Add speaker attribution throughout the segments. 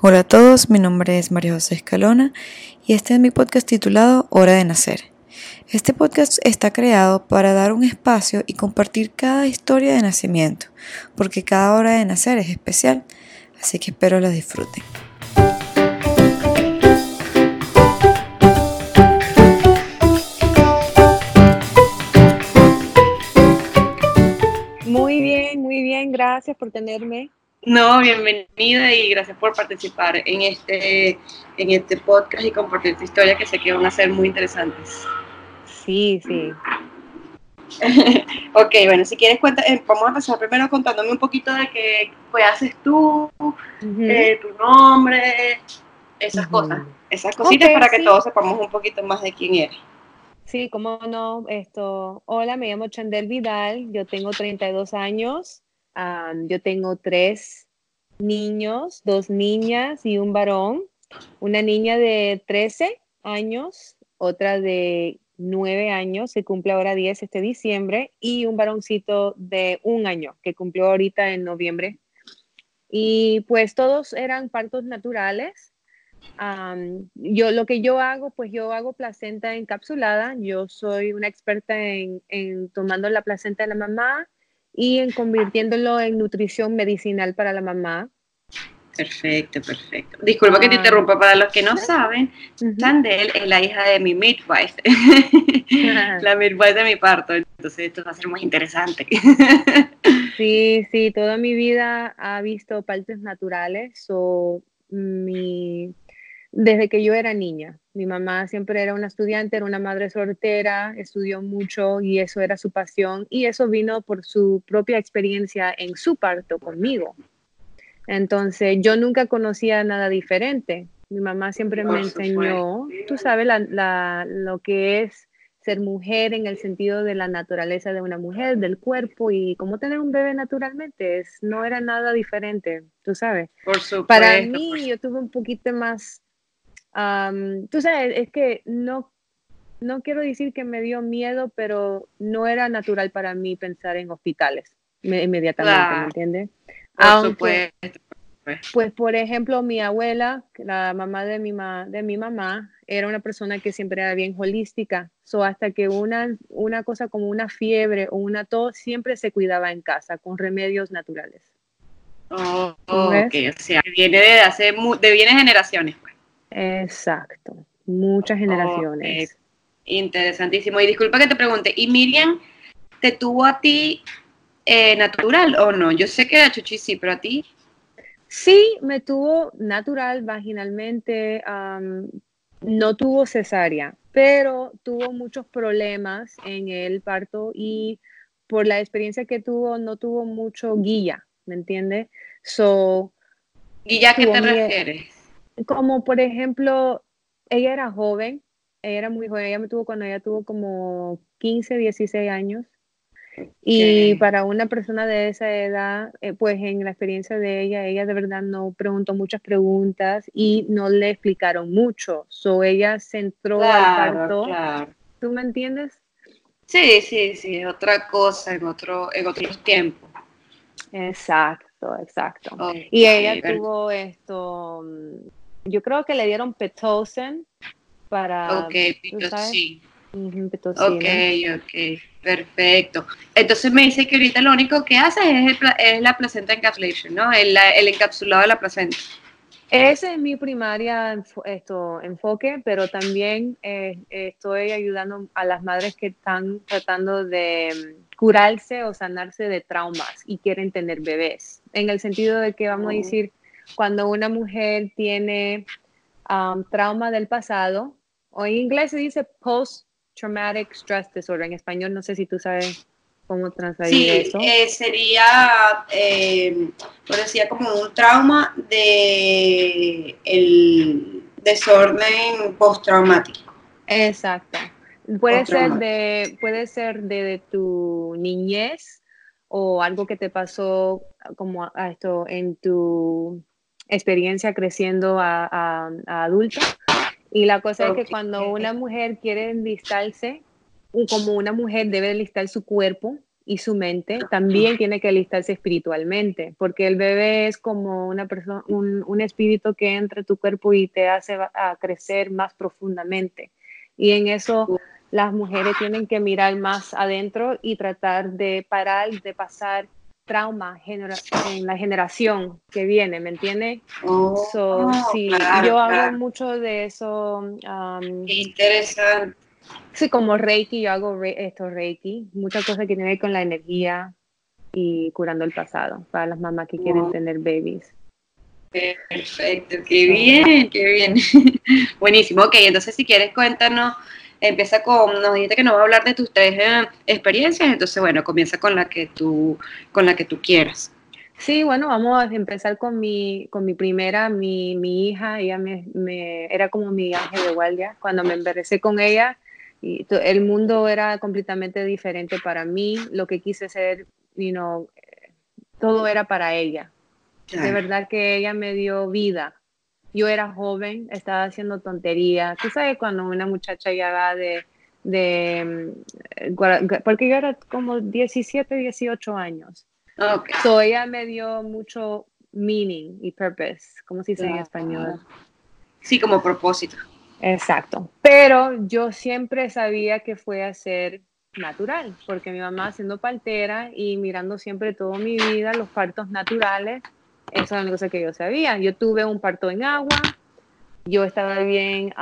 Speaker 1: Hola a todos, mi nombre es María José Escalona y este es mi podcast titulado Hora de Nacer. Este podcast está creado para dar un espacio y compartir cada historia de nacimiento, porque cada hora de nacer es especial, así que espero la disfruten.
Speaker 2: Muy bien, muy bien, gracias por tenerme.
Speaker 3: No, bienvenida y gracias por participar en este, en este podcast y compartir tu historia que sé que van a ser muy interesantes.
Speaker 2: Sí, sí.
Speaker 3: ok, bueno, si quieres cuenta, eh, vamos a empezar primero contándome un poquito de qué pues, haces tú, eh, tu nombre, esas cosas, esas cositas para que todos sepamos un poquito más de quién eres.
Speaker 2: Sí, cómo no, esto, hola, me llamo Chandel Vidal, yo tengo 32 años, yo tengo tres niños, dos niñas y un varón, una niña de 13 años, otra de 9 años, se cumple ahora 10 este diciembre, y un varoncito de un año, que cumplió ahorita en noviembre. Y pues todos eran partos naturales. yo lo que yo hago, pues yo hago placenta encapsulada. Yo soy una experta en, en tomando la placenta de la mamá y en convirtiéndolo en nutrición medicinal para la mamá.
Speaker 3: Perfecto, perfecto. Disculpa que te interrumpa, para los que no saben, Sandel es la hija de mi midwife, la midwife de mi parto, entonces esto va a ser muy interesante.
Speaker 2: sí, sí, toda mi vida ha visto partes naturales, o mi, desde que yo era niña. Mi mamá siempre era una estudiante, era una madre soltera, estudió mucho y eso era su pasión y eso vino por su propia experiencia en su parto conmigo. Entonces yo nunca conocía nada diferente. Mi mamá siempre me enseñó, tú sabes, lo que es ser mujer en el sentido de la naturaleza de una mujer, del cuerpo y cómo tener un bebé naturalmente. Es, no era nada diferente, tú sabes.
Speaker 3: Por supuesto,
Speaker 2: Para mí, yo tuve un poquito más, tú sabes, es que no, no quiero decir que me dio miedo, pero no era natural para mí pensar en hospitales inmediatamente, ¿me entiendes?
Speaker 3: Aunque,
Speaker 2: pues. pues, por ejemplo, mi abuela, la mamá de mi, de mi mamá, era una persona que siempre era bien holística. So, hasta que una, una cosa como una fiebre o una tos siempre se cuidaba en casa con remedios naturales.
Speaker 3: Oh, ok, o sea, viene de hace, de viene generaciones. Pues.
Speaker 2: Exacto, muchas generaciones.
Speaker 3: Interesantísimo. Y disculpa que te pregunte, ¿y Miriam te tuvo a ti eh, natural o no? Yo sé que a Chuchi sí, pero a ti.
Speaker 2: Sí, me tuvo natural vaginalmente, no tuvo cesárea, pero tuvo muchos problemas en el parto y por la experiencia que tuvo, no tuvo mucho guía, ¿me entiendes? So,
Speaker 3: ¿Guía a qué te refieres?
Speaker 2: Como por ejemplo, ella era joven, ella era muy joven, ella me tuvo cuando ella tuvo como 15, 16 años y para una persona de esa edad, eh, pues en la experiencia de ella, ella de verdad no preguntó muchas preguntas y no le explicaron mucho. So ella se entró al parto. ¿Tú me entiendes?
Speaker 3: Sí, sí, sí, otra cosa en otro, en otros tiempos.
Speaker 2: Exacto, exacto. y ella tuvo esto, mm, yo creo que le dieron Pitocin para...
Speaker 3: Ok, Pitocin. Ok, ok, perfecto. Entonces me dice que ahorita lo único que haces es, la placenta encapsulation, ¿no? El, encapsulado de la placenta.
Speaker 2: Ese es mi primaria esto, enfoque, pero también eh, estoy ayudando a las madres que están tratando de mm, curarse o sanarse de traumas y quieren tener bebés. En el sentido de que vamos a oh. decir, cuando una mujer tiene um, trauma del pasado, o en inglés se dice post Traumatic Stress Disorder. En español no sé si tú sabes cómo eso.
Speaker 3: Sí, eh, sería, eh, decía como un trauma de el desorden postraumático.
Speaker 2: Exacto. Puede ser de, puede ser de, tu niñez o algo que te pasó como esto en tu experiencia creciendo a, a, a adulta. Y la cosa es que cuando una mujer quiere enlistarse, como una mujer debe enlistar su cuerpo y su mente, también tiene que alistarse espiritualmente, porque el bebé es como una persona, un, un espíritu que entra en tu cuerpo y te hace a crecer más profundamente. Y en eso las mujeres tienen que mirar más adentro y tratar de parar de pasar trauma en la generación que viene, ¿me entiendes? Oh, sí, yo hago mucho de eso.
Speaker 3: Um, Qué interesante.
Speaker 2: Sí, como Reiki, yo hago esto Reiki, muchas cosas que tienen que ver con la energía y curando el pasado para las mamás que quieren tener babies.
Speaker 3: Perfecto, qué bien, qué bien. Buenísimo, ok, entonces si quieres cuéntanos, empieza con, nos dijiste que no va a hablar de tus tres eh, experiencias, entonces bueno, comienza con la que tú, con la que tú quieras.
Speaker 2: Sí, bueno, vamos a empezar con mi, con mi primera, mi, mi hija, ella me, me, era como mi ángel de guardia. Cuando me embarecé con ella, y el mundo era completamente diferente para mí, lo que quise ser, you know, todo era para ella. De verdad que ella me dio vida. Yo era joven, estaba haciendo tonterías. Tú sabes cuando una muchacha ya va de, de mm, porque yo era como 17, 18 años. Okay. So ella me dio mucho meaning y purpose, como se dice en español.
Speaker 3: Sí, como propósito.
Speaker 2: Exacto. Pero yo siempre sabía que fue a ser natural, porque mi mamá siendo partera y mirando siempre toda mi vida los partos naturales, esa es la cosa que yo sabía. Yo tuve un parto en agua, yo estaba bien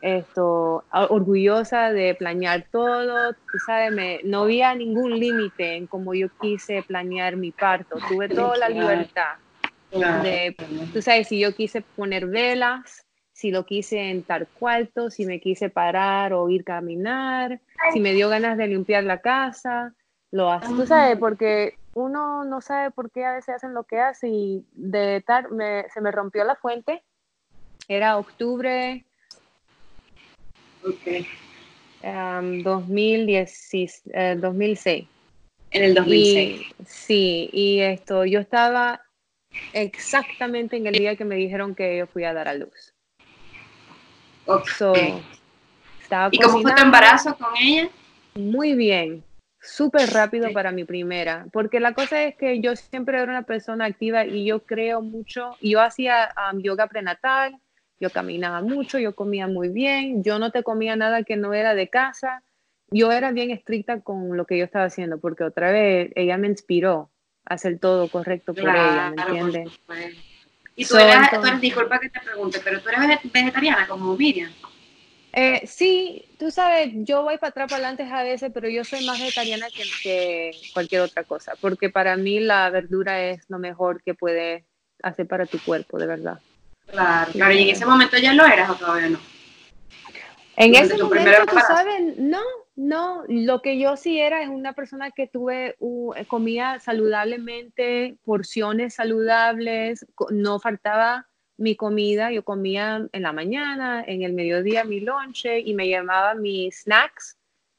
Speaker 2: esto, orgullosa de planear todo, tú sabes, me, no había ningún límite en cómo yo quise planear mi parto, tuve toda la libertad. De, tú sabes, si yo quise poner velas, si lo quise en tal cuarto, si me quise parar o ir caminar, si me dio ganas de limpiar la casa, lo hace. Tú sabes, porque uno no sabe por qué a veces hacen lo que hacen y de tal, se me rompió la fuente. Era octubre
Speaker 3: okay.
Speaker 2: 2010, 2006.
Speaker 3: En el 2006.
Speaker 2: sí, y esto, yo estaba exactamente en el día que me dijeron que yo fui a dar a luz.
Speaker 3: ¿Y cómo fue tu embarazo con ella?
Speaker 2: Muy bien, súper rápido para mi primera, porque la cosa es que yo siempre era una persona activa y yo creo mucho, yo hacía um, yoga prenatal, yo caminaba mucho, yo comía muy bien, yo no te comía nada que no era de casa, yo era bien estricta con lo que yo estaba haciendo, porque otra vez ella me inspiró a hacer todo correcto por ella, ¿me entiendes?
Speaker 3: Y tú, eras, disculpa que te pregunte, pero tú eres vegetariana como Miriam.
Speaker 2: Eh, sí, tú sabes, yo voy para atrás, para adelante a veces, pero yo soy más vegetariana que, cualquier otra cosa, porque para mí la verdura es lo mejor que puede hacer para tu cuerpo, de verdad.
Speaker 3: Claro, claro, y en ese momento ya lo eras o todavía no.
Speaker 2: En ese momento, tú sabes, no, no, lo que yo sí era es una persona que tuve, comía saludablemente, porciones saludables, no faltaba mi comida, yo comía en la mañana, en el mediodía mi lonche y me llamaba mis snacks,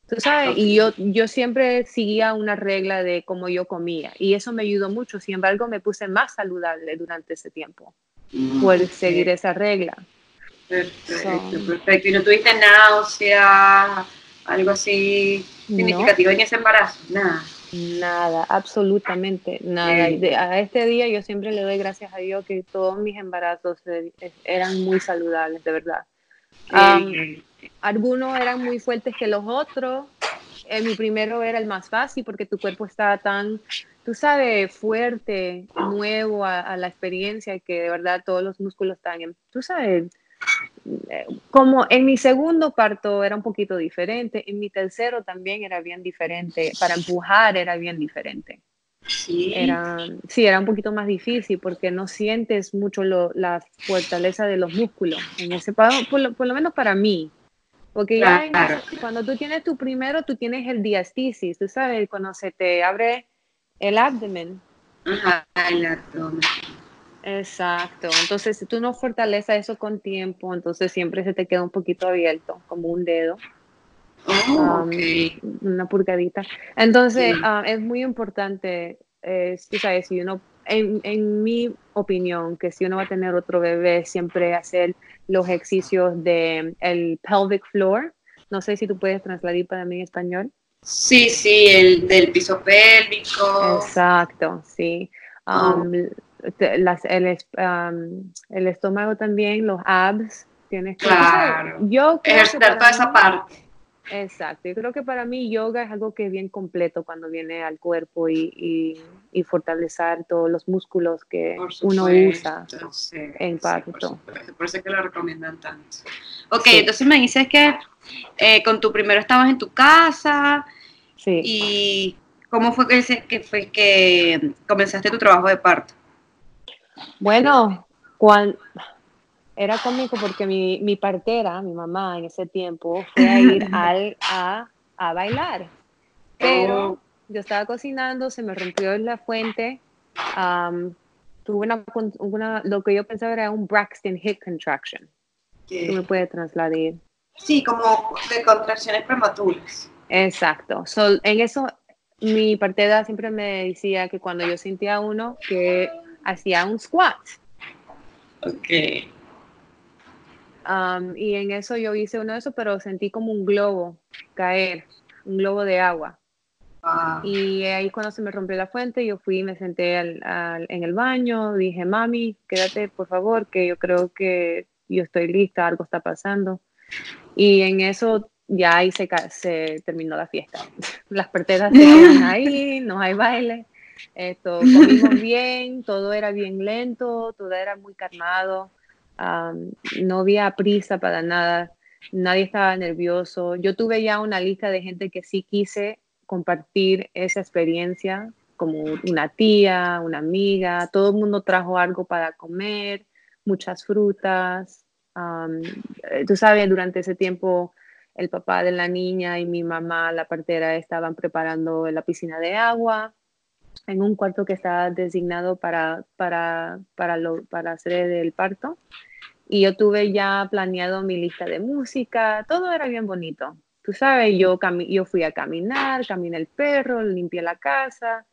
Speaker 2: tú sabes, y yo, yo siempre seguía una regla de cómo yo comía y eso me ayudó mucho, sin embargo me puse más saludable durante ese tiempo mm, por seguir esa regla.
Speaker 3: Perfecto, perfecto. ¿Y no tuviste náusea, algo así significativo en ese embarazo? Nada.
Speaker 2: Nada, absolutamente nada. a este día yo siempre le doy gracias a Dios que todos mis embarazos eran muy saludables, de verdad. algunos eran muy fuertes que los otros. Eh, mi primero era el más fácil porque tu cuerpo estaba tan, tú sabes, fuerte, nuevo a, a la experiencia que de verdad todos los músculos están, tú sabes, como en mi segundo parto era un poquito diferente, en mi tercero también era bien diferente, para empujar era bien diferente. Sí. Era, sí, era un poquito más difícil porque no sientes mucho la fortaleza de los músculos en ese por por lo menos para mí. Porque ya cuando tú tienes tu primero, tú tienes el diastisis, tú sabes, cuando se te abre el abdomen.
Speaker 3: Ajá, el abdomen.
Speaker 2: Exacto. Entonces, si tú no fortaleces eso con tiempo, entonces siempre se te queda un poquito abierto, como un dedo.
Speaker 3: Oh,
Speaker 2: una purgadita. Entonces, ah, es muy importante, eh, sabes, si uno, en, en, mi opinión, que si uno va a tener otro bebé, siempre hacer los ejercicios de el pelvic floor. No sé si tú puedes trasladar para mí en español.
Speaker 3: Sí, sí, el del piso pélvico.
Speaker 2: Exacto, sí.
Speaker 3: Oh.
Speaker 2: Las- el, um, el estómago también, los abs, tienes que...
Speaker 3: Claro. Ejercitar
Speaker 2: para
Speaker 3: toda esa parte.
Speaker 2: Exacto, yo creo que para mí yoga es algo que es bien completo cuando viene al cuerpo y, y, y fortalecer todos los músculos que uno usa.
Speaker 3: sí,
Speaker 2: en
Speaker 3: sí, por, eso es que lo recomiendan tanto. Ok,
Speaker 2: Sí.
Speaker 3: entonces me dices que eh, con tu primero estabas en tu casa
Speaker 2: Sí.
Speaker 3: y ¿cómo fue que, que fue que comenzaste tu trabajo de parto?
Speaker 2: Bueno, cuando era cómico porque mi, mi partera, mi mamá en ese tiempo, fue a ir al, a, a bailar. Pero
Speaker 3: Oh.
Speaker 2: yo estaba cocinando, se me rompió la fuente. am, tuve una, con- una- lo que yo pensaba era un Braxton Hip Contraction. Tú me puedes trasladar.
Speaker 3: Sí, como de contracciones prematuras.
Speaker 2: Exacto. So, en eso, mi partera siempre me decía que cuando yo sentía uno, que hacía un squat.
Speaker 3: Ok.
Speaker 2: Um, y en eso yo hice uno de esos, pero sentí como un globo caer, un globo de agua.
Speaker 3: Wow.
Speaker 2: Y ahí cuando se me rompió la fuente, yo fui y me senté al- al- en el baño, dije, mami, quédate por favor, que yo creo que yo estoy lista, algo está pasando. Y en eso ya ahí se, terminó la fiesta. Las parteras se quedan ahí, no hay baile. Esto, comimos bien, todo era bien lento, todo era muy calmado. no había prisa para nada, nadie estaba nervioso. Yo tuve ya una lista de gente que sí quise compartir esa experiencia, como una tía, una amiga, todo el mundo trajo algo para comer, muchas frutas. eh, tú sabes, durante ese tiempo el papá de la niña y mi mamá, la partera, estaban preparando la piscina de agua en un cuarto que estaba designado para, para, para, lo, para hacer el parto. Y yo tuve ya planeado mi lista de música, todo era bien bonito. Tú sabes, yo, yo fui a caminar, caminé el perro, limpié la casa.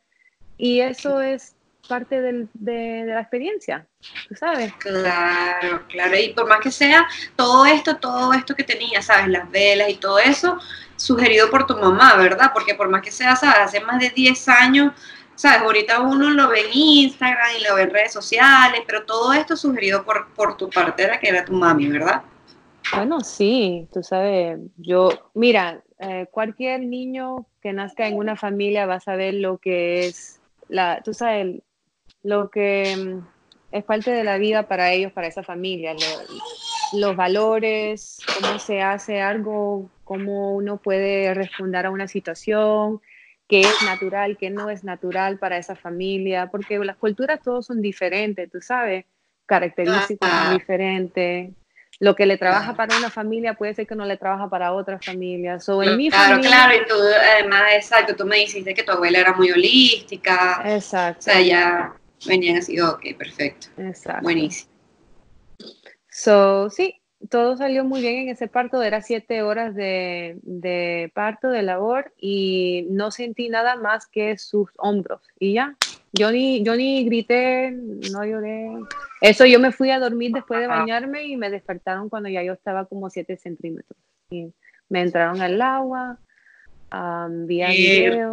Speaker 2: Y eso es parte del- de, de la experiencia, tú sabes.
Speaker 3: Claro, claro. Y por más que sea, todo esto, todo esto que tenía, ¿sabes? Las velas y todo eso, sugerido por tu mamá, ¿verdad? Porque por más que sea, ¿sabes? Hace más de 10 años, ¿sabes? Ahorita uno lo ve en Instagram y lo ve en redes sociales, pero todo esto sugerido por, por tu partera, que era tu mami, ¿verdad?
Speaker 2: Bueno, sí, tú sabes, yo, mira, eh, cualquier niño que nazca en una familia va a saber lo que es, la, tú sabes, lo que mm, es parte de la vida para ellos, para esa familia, lo- los valores, cómo se hace algo, cómo uno puede responder a una situación, qué es natural, qué no es natural para esa familia, porque las culturas todos son diferentes, tú sabes, características diferentes. Lo que le trabaja para una familia puede ser que no le trabaja para otra familia. So, en mi
Speaker 3: claro,
Speaker 2: familia,
Speaker 3: claro. Y tú, además, exacto, tú me dijiste que tu abuela era muy holística. O
Speaker 2: Exacto.
Speaker 3: sea, ya venían así, ok, perfecto.
Speaker 2: Exacto.
Speaker 3: Buenísimo.
Speaker 2: So, sí, todo salió muy bien en ese parto. Era siete horas de, de parto, de labor, y no sentí nada más que sus hombros. Y ya, yo ni, yo ni grité, no lloré. Eso yo me fui a dormir después de bañarme y me despertaron cuando ya yo estaba como siete centímetros. Y me entraron al agua, um, vi
Speaker 3: Qué
Speaker 2: video.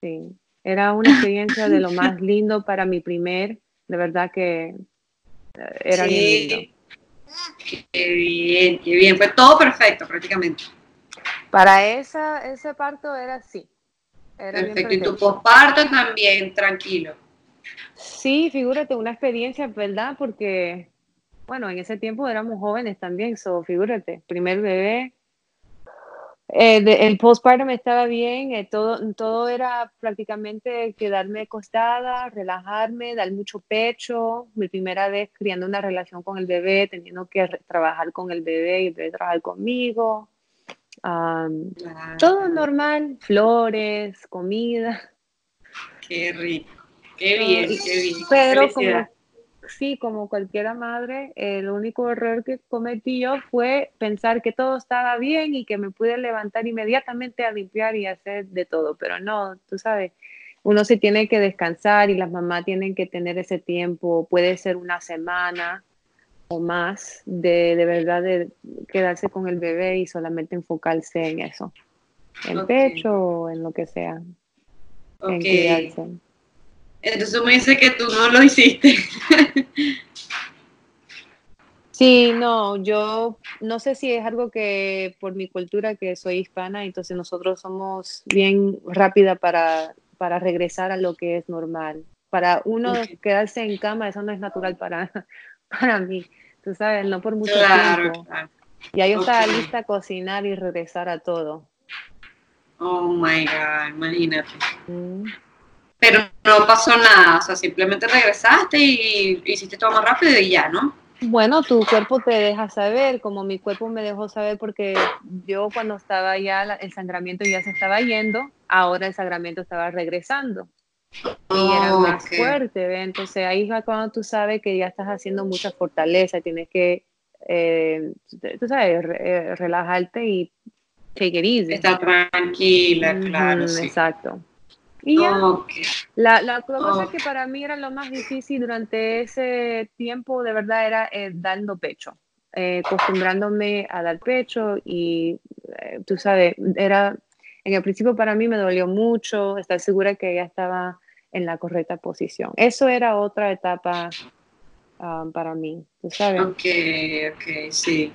Speaker 2: Sí, era una experiencia de lo más lindo para mi primer, de verdad que eh, era bien lindo.
Speaker 3: Qué bien, qué bien. Fue todo perfecto prácticamente.
Speaker 2: Para esa, ese parto era así. Era bien
Speaker 3: Perfecto. Y tu posparto también, tranquilo.
Speaker 2: Sí, figúrate, una experiencia, ¿verdad? Porque, bueno, en ese tiempo éramos jóvenes también, so, figúrate, primer bebé. Eh, de- el postpartum estaba bien, eh, todo, todo era prácticamente quedarme acostada, relajarme, dar mucho pecho. Mi primera vez criando una relación con el bebé, teniendo que trabajar con el bebé y el bebé trabajar conmigo.
Speaker 3: Claro.
Speaker 2: todo normal, flores, comida.
Speaker 3: Qué rico. Qué bien, qué bien.
Speaker 2: Pero
Speaker 3: Felicidades.
Speaker 2: como, sí, como cualquiera madre, el único error que cometí yo fue pensar que todo estaba bien y que me pude levantar inmediatamente a limpiar y hacer de todo, pero no, tú sabes, uno se tiene que descansar y las mamás tienen que tener ese tiempo, puede ser una semana o más de, de verdad de quedarse con el bebé y solamente enfocarse en eso. en pecho o en lo que sea.
Speaker 3: Okay. Entonces tú me dices que tú no lo hiciste.
Speaker 2: Sí, no, yo no sé si es algo que por mi cultura, que soy hispana, entonces nosotros somos bien rápida para, para regresar a lo que es normal. Para uno quedarse en cama, eso no es natural para, para mí, tú sabes, no por mucho tiempo. Claro. Ya yo estaba lista a cocinar y regresar a todo.
Speaker 3: Oh my God, imagínate. Mm. Pero no pasó nada, o sea, simplemente regresaste y hiciste todo más rápido y ya, ¿no?
Speaker 2: Bueno, tu cuerpo te deja saber, como mi cuerpo me dejó saber porque yo cuando estaba ya, el sangramiento ya se estaba yendo, ahora el sangramiento estaba regresando y era más fuerte, ¿ve? Entonces ahí va cuando tú sabes que ya estás haciendo mucha fortaleza, tienes que, eh, tú sabes, eh, relajarte y take it easy.
Speaker 3: Estar tranquila, claro.
Speaker 2: Exacto. Y la, la, cosa que para mí era lo más difícil durante ese tiempo, de verdad, era eh, dando pecho, eh, acostumbrándome a dar pecho y, eh, tú sabes, era, en el principio para mí me dolió mucho, estar segura que ya estaba en la correcta posición. Eso era otra etapa um, para mí, tú sabes.
Speaker 3: Ok, ok, sí.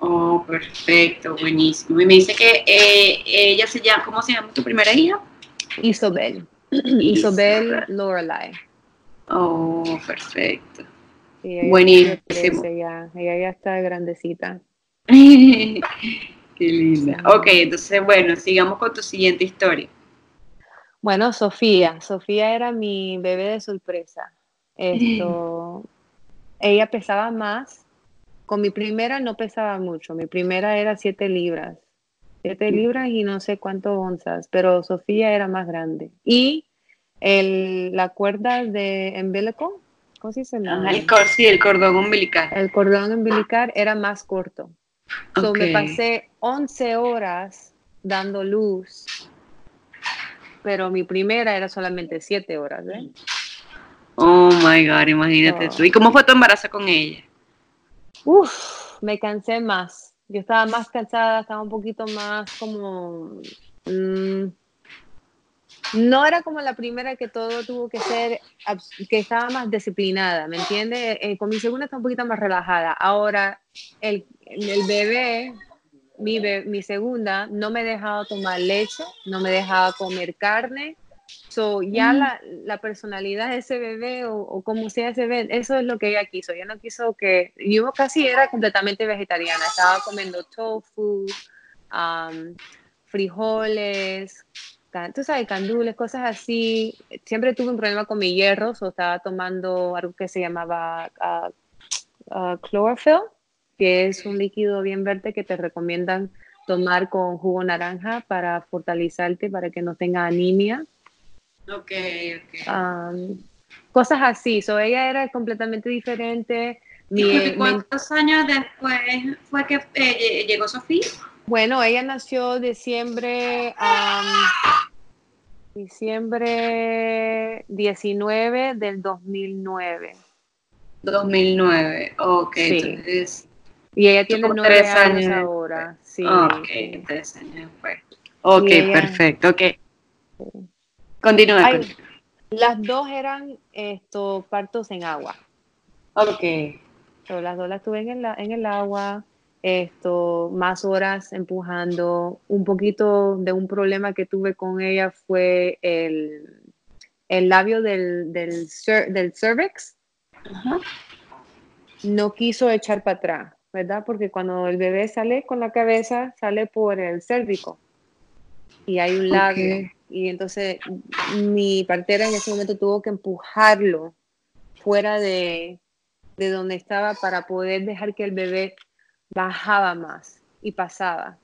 Speaker 3: Oh, perfecto, buenísimo. Y me dice que ella se llama, ¿cómo se llama tu primera hija?
Speaker 2: Isobel. Isobel Lorelai.
Speaker 3: Oh, perfecto. Buenísimo.
Speaker 2: Ella, ella ya está grandecita.
Speaker 3: Qué linda. Ok, entonces, bueno, sigamos con tu siguiente historia.
Speaker 2: Bueno, Sofía. Sofía era mi bebé de sorpresa. Esto, ella pesaba más. Con mi primera no pesaba mucho. Mi primera era 7 libras. 7 libras y no sé cuántas onzas, pero Sofía era más grande. Y el, la cuerda de umbilical, ¿cómo se dice?
Speaker 3: el, sí, el cordón umbilical.
Speaker 2: El cordón umbilical era más corto. me pasé 11 horas dando luz, pero mi primera era solamente 7 horas. ¿eh?
Speaker 3: Oh my God, imagínate tú. ¿Y cómo fue tu embarazo con ella?
Speaker 2: Uf, me cansé más yo estaba más cansada, estaba un poquito más como... Mm, no era como la primera que todo tuvo que ser, que estaba más disciplinada, ¿me entiendes? Eh, con mi segunda está un poquito más relajada. Ahora, el, el bebé, mi, mi segunda, no me dejaba tomar leche, no me dejaba comer carne, So, ya mm. la, la, personalidad de ese bebé o, o, como sea ese bebé, eso es lo que ella quiso. Ella no quiso que. Yo casi era completamente vegetariana. Estaba comiendo tofu, frijoles, tú sabes, candules, cosas así. Siempre tuve un problema con mi hierro, o estaba tomando algo que se llamaba uh, uh, chlorophyll, que es un líquido bien verde que te recomiendan tomar con jugo naranja para fortalecerte, para que no tenga anemia.
Speaker 3: Ok, ok.
Speaker 2: cosas así. So, ella era completamente diferente.
Speaker 3: ¿Cuántos años después fue que eh, llegó Sofía?
Speaker 2: Bueno, ella nació diciembre, diciembre 19 del 2009.
Speaker 3: 2009, ok. Entonces,
Speaker 2: y ella tiene nueve años, ahora. Sí.
Speaker 3: Ok, tres años después. Ok, perfecto. Ok. Continúa.
Speaker 2: las dos eran esto, partos en agua.
Speaker 3: Ok.
Speaker 2: las dos las tuve en el, en el agua, esto, más horas empujando. Un poquito de un problema que tuve con ella fue el, el labio del, del, del cervix. No quiso echar para atrás, ¿verdad? Porque cuando el bebé sale con la cabeza, sale por el cérvico. Y hay un labio y entonces mi partera en ese momento tuvo que empujarlo fuera de, de donde estaba para poder dejar que el bebé bajaba más y pasaba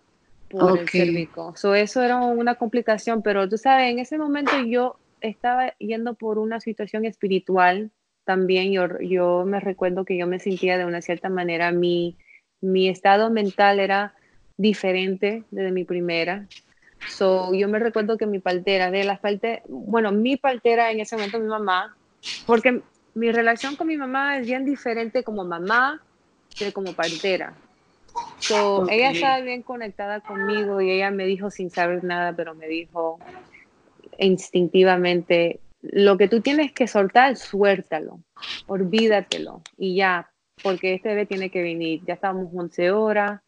Speaker 2: por el cérvico. eso era una complicación, pero tú sabes, en ese momento yo estaba yendo por una situación espiritual también. Yo, yo me recuerdo que yo me sentía de una cierta manera, mi, mi estado mental era diferente desde mi primera. So, yo me recuerdo que mi partera, de las partes, bueno, mi partera en ese momento, mi mamá, porque mi relación con mi mamá es bien diferente como mamá que como partera. Ella estaba bien conectada conmigo y ella me dijo sin saber nada, pero me dijo instintivamente, lo que tú tienes que soltar, suéltalo, olvídatelo y ya, porque este bebé tiene que venir. Ya estábamos 11 horas,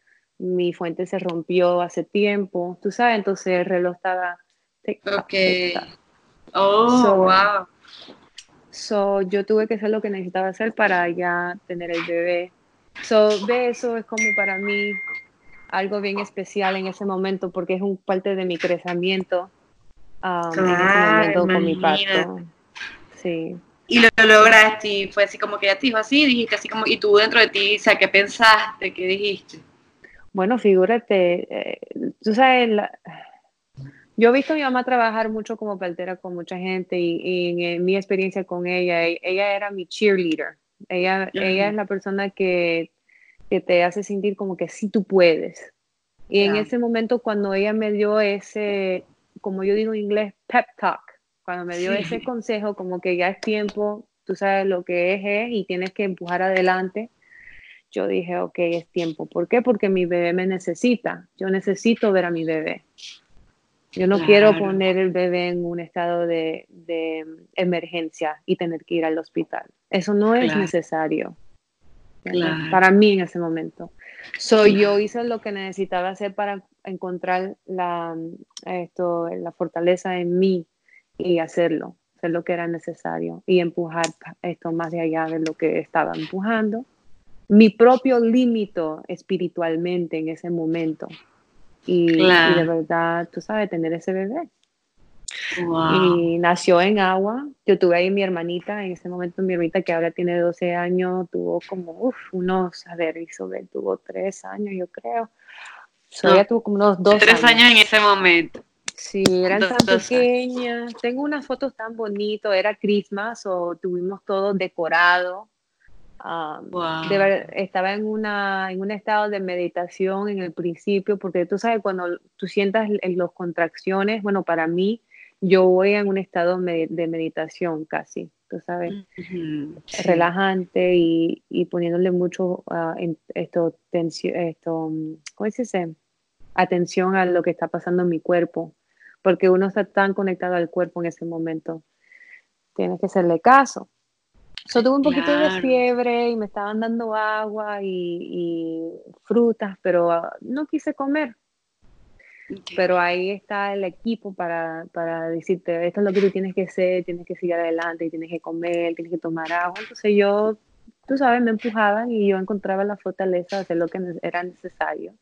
Speaker 2: mi fuente se rompió hace tiempo, tú sabes, entonces el reloj estaba...
Speaker 3: Ok. Oh, wow.
Speaker 2: So, yo tuve que hacer lo que necesitaba hacer para ya tener el bebé. So, de eso es como para mí algo bien especial en ese momento porque es un parte de mi crecimiento um, en ese momento con mi parto. Sí.
Speaker 3: Y lo, lograste y fue así como que ya te dijo así, dijiste así como, y tú dentro de ti, o sea, ¿qué pensaste? ¿Qué dijiste?
Speaker 2: Bueno, figúrate, eh, tú sabes, yo he visto a mi mamá trabajar mucho como partera con mucha gente y, en, mi experiencia con ella, e, ella era mi cheerleader. Ella, ella es la persona que, que, te hace sentir como que sí tú puedes. Y en ese momento cuando ella me dio ese, como yo digo en inglés, pep talk, cuando me dio ese consejo como que ya es tiempo, tú sabes lo que es, y tienes que empujar adelante, yo dije, ok, es tiempo. ¿Por qué? Porque mi bebé me necesita. Yo necesito ver a mi bebé. Yo no quiero poner el bebé en un estado de, de, emergencia y tener que ir al hospital. Eso no es necesario para mí en ese momento. So, Yo hice lo que necesitaba hacer para encontrar la, esto, la fortaleza en mí y hacerlo, hacer lo que era necesario y empujar esto más de allá de lo que estaba empujando. Mi propio límite espiritualmente en ese momento y, de verdad, tú sabes, tener ese bebé. Y nació en agua. Yo tuve ahí mi hermanita, en ese momento mi hermanita que ahora tiene 12 años, tuvo como, uff, unos, a ver, Isabel tuvo 3 años, yo creo. So, ella tuvo como unos 2
Speaker 3: 3 años. en ese momento.
Speaker 2: Sí, eran tan pequeñas. Tengo unas fotos tan bonitas, era Christmas o tuvimos todo decorado estaba en, una, en un estado de meditación en el principio, porque tú sabes, cuando tú sientas en las contracciones, bueno, para mí, yo voy en un estado de meditación casi, tú sabes, relajante y, y, poniéndole mucho uh, en esto, esto, ¿cómo se dice? Atención a lo que está pasando en mi cuerpo, porque uno está tan conectado al cuerpo en ese momento. Tienes que hacerle caso. Yo tuve un poquito de fiebre y me estaban dando agua y, frutas, pero ah, no quise comer. Pero ahí está el equipo para, para, decirte, esto es lo que tú tienes que hacer, tienes que seguir adelante, tienes que comer, tienes que tomar agua. Entonces yo, tú sabes, me empujaban y yo encontraba la fortaleza de hacer lo que era necesario.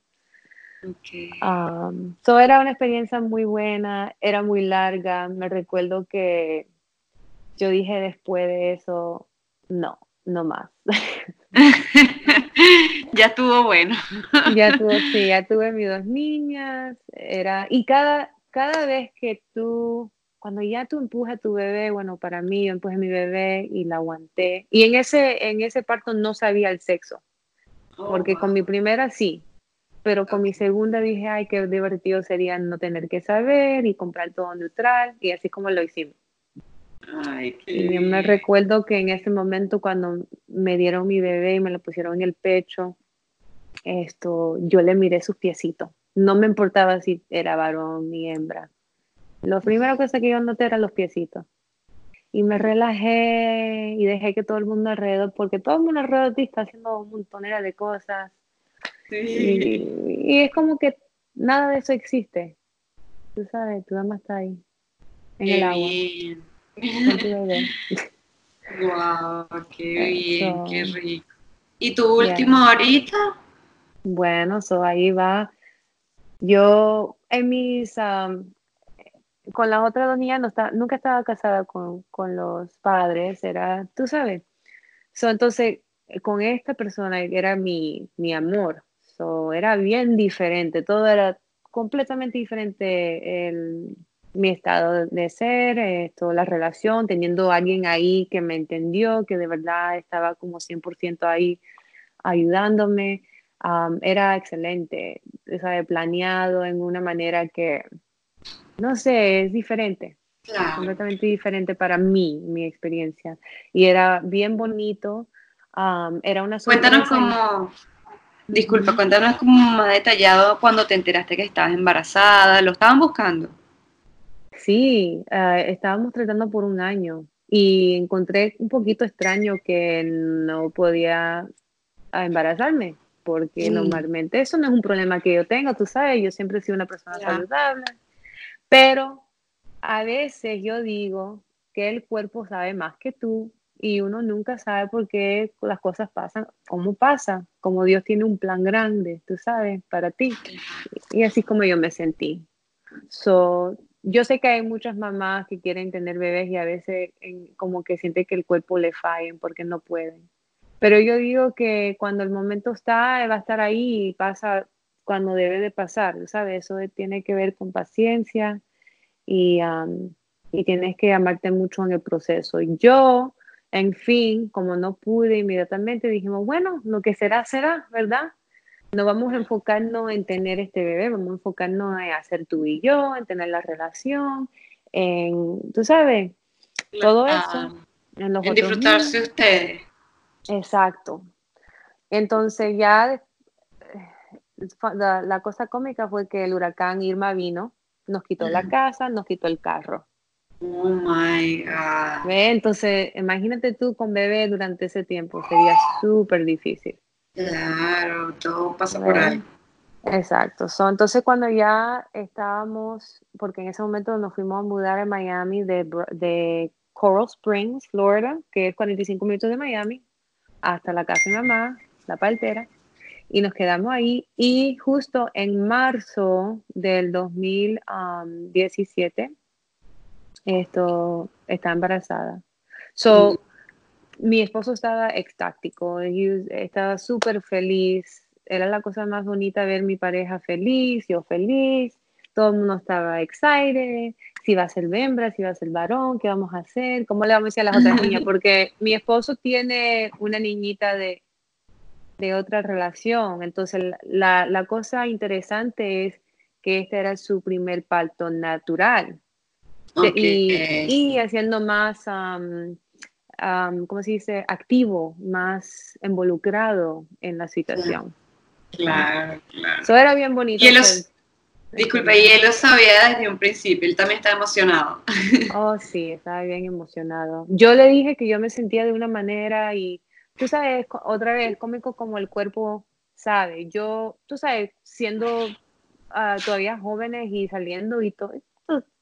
Speaker 2: Okay. Um, era una experiencia muy buena, era muy larga. Me recuerdo que yo dije después de eso, no, no más.
Speaker 3: ya estuvo bueno.
Speaker 2: ya tuve, sí, ya tuve mis dos niñas, era, y cada, cada vez que tú, cuando ya tú empujas a tu bebé, bueno, para mí yo empujé a mi bebé y la aguanté, y en ese, en ese parto no sabía el sexo, oh, porque con mi primera sí, pero con mi segunda dije, ay, qué divertido sería no tener que saber y comprar todo neutral, y así como lo hicimos. Y yo me recuerdo que en ese momento cuando me dieron mi bebé y me lo pusieron en el pecho, esto, yo le miré sus piecitos. No me importaba si era varón ni hembra. Lo primero cosa que yo noté eran los piecitos. Y me relajé y dejé que todo el mundo alrededor, porque todo el mundo alrededor de ti está haciendo un montón de cosas. Y, es como que nada de eso existe. Tú sabes, tu dama está ahí, en el agua
Speaker 3: wow, qué bien, qué rico. ¿Y tu último ahorita?
Speaker 2: Bueno, eso ahí va. Yo en mis con las otras dos niñas no está, nunca estaba casada con, con, los padres, era, tú sabes. So, entonces, con esta persona era mi, mi amor. So, era bien diferente, todo era completamente diferente. El, mi estado de ser, esto, la relación, teniendo a alguien ahí que me entendió, que de verdad estaba como 100% ahí ayudándome. era excelente, ¿sabe? planeado en una manera que, no sé, es diferente. Completamente diferente para mí, mi experiencia. Y era bien bonito. era una
Speaker 3: Cuéntanos cómo, Disculpa, cuéntanos como más detallado cuando te enteraste que estabas embarazada, ¿lo estaban buscando?
Speaker 2: Sí, ah, estábamos tratando por un año y encontré un poquito extraño que no podía ah, embarazarme, porque normalmente eso no es un problema que yo tenga, tú sabes, yo siempre he sido una persona saludable, pero a veces yo digo que el cuerpo sabe más que tú y uno nunca sabe por qué las cosas pasan, cómo pasa, como Dios tiene un plan grande, tú sabes, para ti. Y así como yo me sentí. So, yo sé que hay muchas mamás que quieren tener bebés y a veces como que sienten que el cuerpo le fallen porque no pueden. Pero yo digo que cuando el momento está, va a estar ahí y pasa cuando debe de pasar, ¿sabes? Eso tiene que ver con paciencia y, y tienes que amarte mucho en el proceso. Y yo en fin, como no pude inmediatamente, dijimos, bueno, lo que será, será, ¿verdad? No vamos a enfocarnos en tener este bebé, vamos a enfocarnos en hacer tú y yo, en tener la relación, en, tú sabes, todo eso.
Speaker 3: En, los disfrutarse ustedes.
Speaker 2: Exacto. Entonces ya eh, la, la, cosa cómica fue que el huracán Irma vino, nos quitó la casa, nos quitó el carro.
Speaker 3: Oh my God.
Speaker 2: Entonces, imagínate tú con bebé durante ese tiempo, sería súper difícil.
Speaker 3: Claro, todo pasa por ahí.
Speaker 2: Exacto. entonces, cuando ya estábamos, porque en ese momento nos fuimos a mudar a Miami de, de Coral Springs, Florida, que es 45 minutos de Miami, hasta la casa de mamá, la partera, y nos quedamos ahí. Y justo en marzo del 2017, esto está embarazada. So, mi esposo estaba extático, estaba súper feliz. Era la cosa más bonita ver mi pareja feliz, yo feliz. Todo el mundo estaba excited. Si va a ser hembra, si va a ser varón, qué vamos a hacer, cómo le vamos a decir a las otras niñas, porque mi esposo tiene una niñita de, de otra relación. Entonces, la, la cosa interesante es que este era su primer parto natural. Y, haciendo más, ¿cómo se dice?, activo, más involucrado en la situación.
Speaker 3: Claro, claro.
Speaker 2: Eso era bien bonito.
Speaker 3: Y pues. disculpe, y él lo sabía desde un principio, él también estaba emocionado.
Speaker 2: Oh, sí, estaba bien emocionado. Yo le dije que yo me sentía de una manera y, tú sabes, otra vez, cómico como el cuerpo sabe. Yo, tú sabes, siendo ah, todavía jóvenes y saliendo y todo,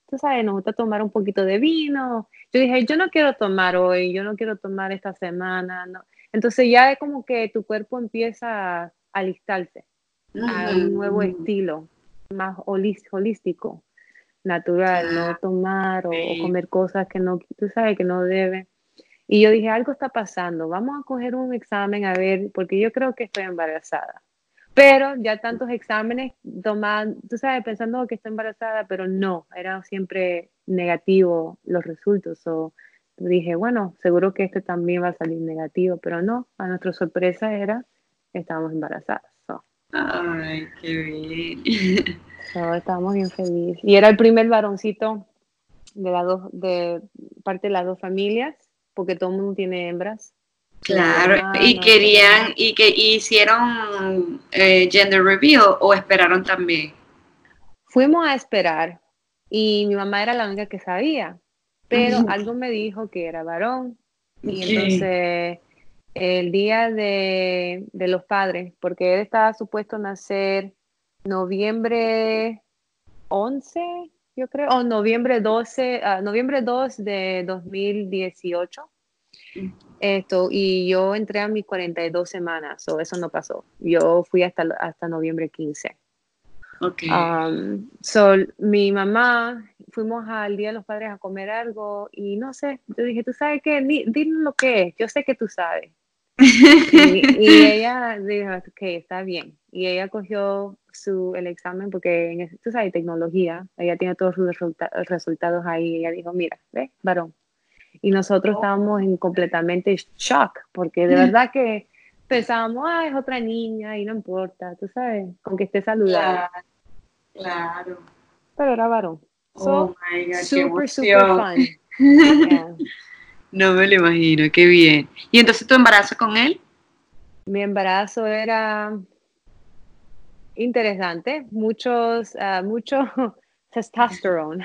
Speaker 2: tú sabes, nos gusta tomar un poquito de vino. Yo dije, yo no quiero tomar hoy, yo no quiero tomar esta semana. No. Entonces ya es como que tu cuerpo empieza a alistarse a un nuevo estilo, más holístico, natural, no tomar o, comer cosas que no, tú sabes, que no debe. Y yo dije, algo está pasando, vamos a coger un examen a ver, porque yo creo que estoy embarazada. Pero ya tantos exámenes, toman, tú sabes, pensando que estoy embarazada, pero no, era siempre negativo los resultados. o dije, bueno, seguro que este también va a salir negativo, pero no, a nuestra sorpresa era, estábamos embarazadas.
Speaker 3: Ay, qué bien.
Speaker 2: estábamos bien felices. Y era el primer varoncito de, la dos, de parte de las dos familias, porque todo el mundo tiene hembras.
Speaker 3: Claro, y querían, y que hicieron eh, gender reveal o esperaron también.
Speaker 2: Fuimos a esperar y mi mamá era la única que sabía, pero algo me dijo que era varón. Y entonces el día de, los padres, porque él estaba supuesto a nacer noviembre 11, yo creo, o noviembre 12, uh, noviembre 2 de 2018. Esto, y yo entré a mis 42 semanas, o eso no pasó. Yo fui hasta, hasta noviembre 15.
Speaker 3: Okay.
Speaker 2: Um, mi mamá, fuimos al Día de los Padres a comer algo y no sé, yo dije, ¿tú sabes qué? Dime lo que es, yo sé que tú sabes. y, ella dijo, ok, está bien. Y ella cogió su, el examen porque, en, tú sabes, tecnología, ella tiene todos sus resultados ahí. Y ella dijo, mira, ve, varón, y nosotros oh. estábamos en completamente shock, porque de verdad que pensábamos, ah, es otra niña y no importa, tú sabes, con que esté saludable.
Speaker 3: Claro.
Speaker 2: Pero era varón.
Speaker 3: oh my God,
Speaker 2: super, super fun.
Speaker 3: No me lo imagino, qué bien. ¿Y entonces tu embarazo con él?
Speaker 2: Mi embarazo era interesante, muchos, uh, mucho testosterone.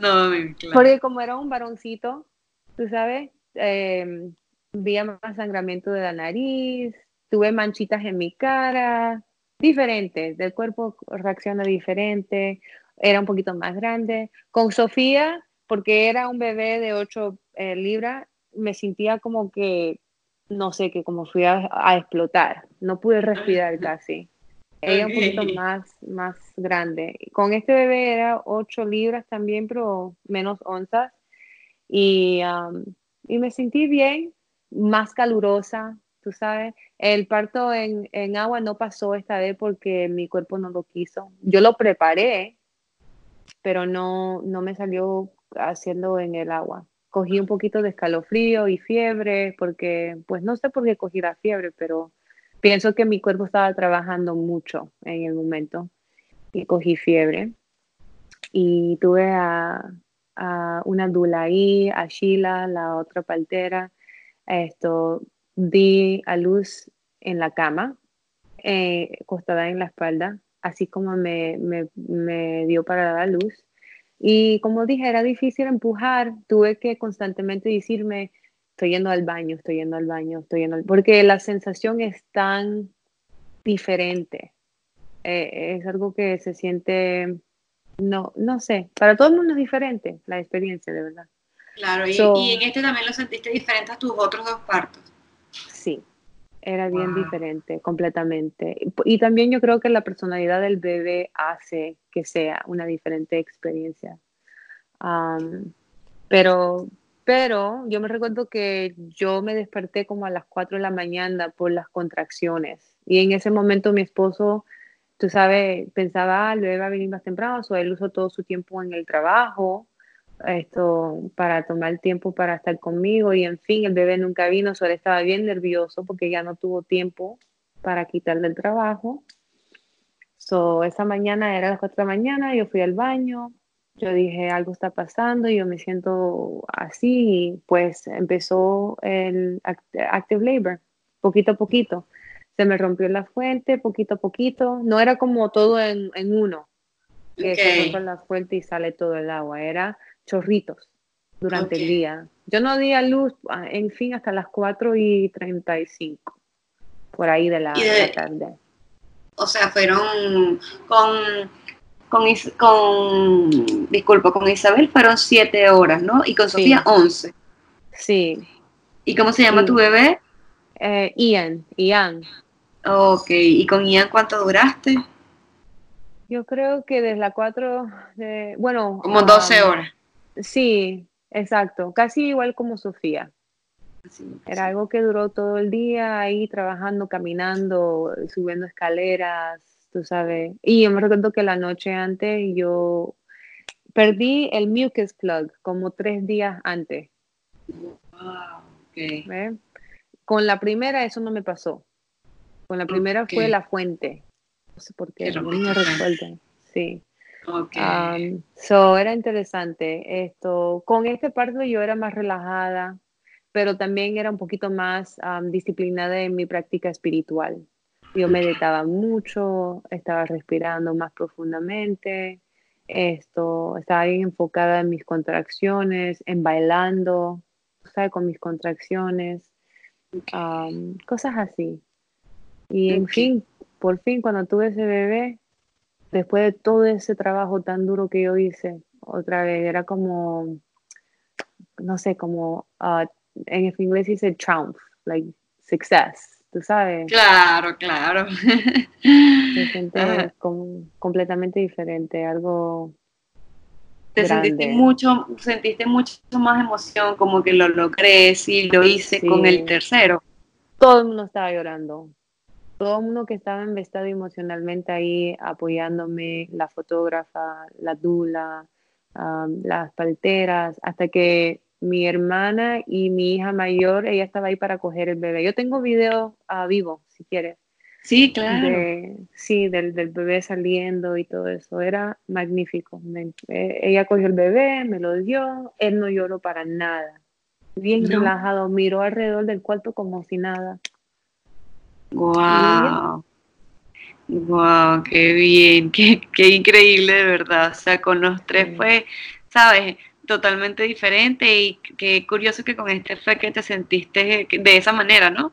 Speaker 3: No,
Speaker 2: claro. Porque como era un varoncito, tú sabes, eh, vi más sangramiento de la nariz, tuve manchitas en mi cara, diferentes, el cuerpo reacciona diferente, era un poquito más grande. Con Sofía, porque era un bebé de 8 eh, libras, me sentía como que, no sé, que como fui a, explotar, no pude respirar casi. Ella un poquito más, más grande. Con este bebé era 8 libras también, pero menos onzas. Y, y me sentí bien, más calurosa, tú sabes. El parto en, en, agua no pasó esta vez porque mi cuerpo no lo quiso. Yo lo preparé, pero no, no me salió haciendo en el agua. Cogí un poquito de escalofrío y fiebre, porque, pues no sé por qué cogí la fiebre, pero pienso que mi cuerpo estaba trabajando mucho en el momento y cogí fiebre. Y tuve a, a una Dulaí, a Sheila, la otra partera. Esto, di a luz en la cama, eh, acostada en la espalda, así como me, me, me dio para dar luz. Y como dije, era difícil empujar, tuve que constantemente decirme, estoy yendo al baño, estoy yendo al baño, estoy yendo al... porque la sensación es tan diferente. Eh, es algo que se siente, no, no sé, para todo el mundo es diferente la experiencia, de verdad.
Speaker 3: Claro, y, y en este también lo sentiste diferente a tus otros dos partos.
Speaker 2: Sí, era bien diferente, completamente. Y también yo creo que la personalidad del bebé hace que sea una diferente experiencia. pero, pero yo me recuerdo que yo me desperté como a las 4 de la mañana por las contracciones. Y en ese momento mi esposo, tú sabes, pensaba, ah, bebé va a venir más temprano, o él usó todo su tiempo en el trabajo esto para tomar tiempo para estar conmigo y en fin, el bebé nunca vino, solo estaba bien nervioso porque ya no tuvo tiempo para quitarle el trabajo. So, esa mañana era las 4 de la mañana, yo fui al baño, yo dije, algo está pasando, yo me siento así, y pues empezó el active labor, poquito a poquito. Se me rompió la fuente, poquito a poquito. No era como todo en, en uno, que se rompe la fuente y sale todo el agua. Era chorritos durante el día. Yo no di a luz, ah, en fin, hasta las 4 y 35, por ahí de la, tarde.
Speaker 3: O sea, fueron con, con, con, disculpa, con Isabel fueron 7 horas, ¿no? Y con Sofía 11.
Speaker 2: Sí.
Speaker 3: ¿Y cómo se llama tu bebé?
Speaker 2: Eh, Ian, Ian.
Speaker 3: Ok, ¿y con Ian cuánto duraste?
Speaker 2: Yo creo que desde las 4, de, bueno...
Speaker 3: Como 12 horas.
Speaker 2: Sí, exacto, casi igual como Sofía. Era algo que duró todo el día ahí trabajando, caminando, subiendo escaleras, tú sabes. Y yo me recuerdo que la noche antes yo perdí el mucus plug como tres días antes.
Speaker 3: Wow,
Speaker 2: Con la primera eso no me pasó. Con la primera fue la fuente. No sé por qué, no me recuerdo. Sí.
Speaker 3: Okay.
Speaker 2: so era interesante esto. Con este parto yo era más relajada, pero también era un poquito más disciplinada en mi práctica espiritual. Yo meditaba mucho, estaba respirando más profundamente, esto, estaba bien enfocada en mis contracciones, en bailando, ¿sabes? Con mis contracciones, cosas así. Y en fin, por fin cuando tuve ese bebé, después de todo ese trabajo tan duro que yo hice, otra vez era como, no sé, como uh, en inglés dice triumph, like success, tú sabes.
Speaker 3: Claro, claro.
Speaker 2: Se siente completamente diferente, algo.
Speaker 3: Te sentiste mucho, sentiste mucho más emoción, como que lo logré, sí, lo hice con el tercero.
Speaker 2: Todo el mundo estaba llorando, todo el mundo que estaba investido emocionalmente ahí apoyándome, la fotógrafa, la dula, las palteras, hasta que mi hermana y mi hija mayor, ella estaba ahí para coger el bebé. Yo tengo video a vivo, si quieres.
Speaker 3: Sí, claro.
Speaker 2: sí, del, del, bebé saliendo y todo eso. Era magnífico. Eh, ella cogió el bebé, me lo dio, él no lloró para nada. Bien relajado, miró alrededor del cuarto como si nada.
Speaker 3: Wow. Wow, qué bien, qué, qué increíble de verdad. O sea, con los tres fue, sabes, totalmente diferente y qué curioso que con este fue que te sentiste de esa manera, ¿no?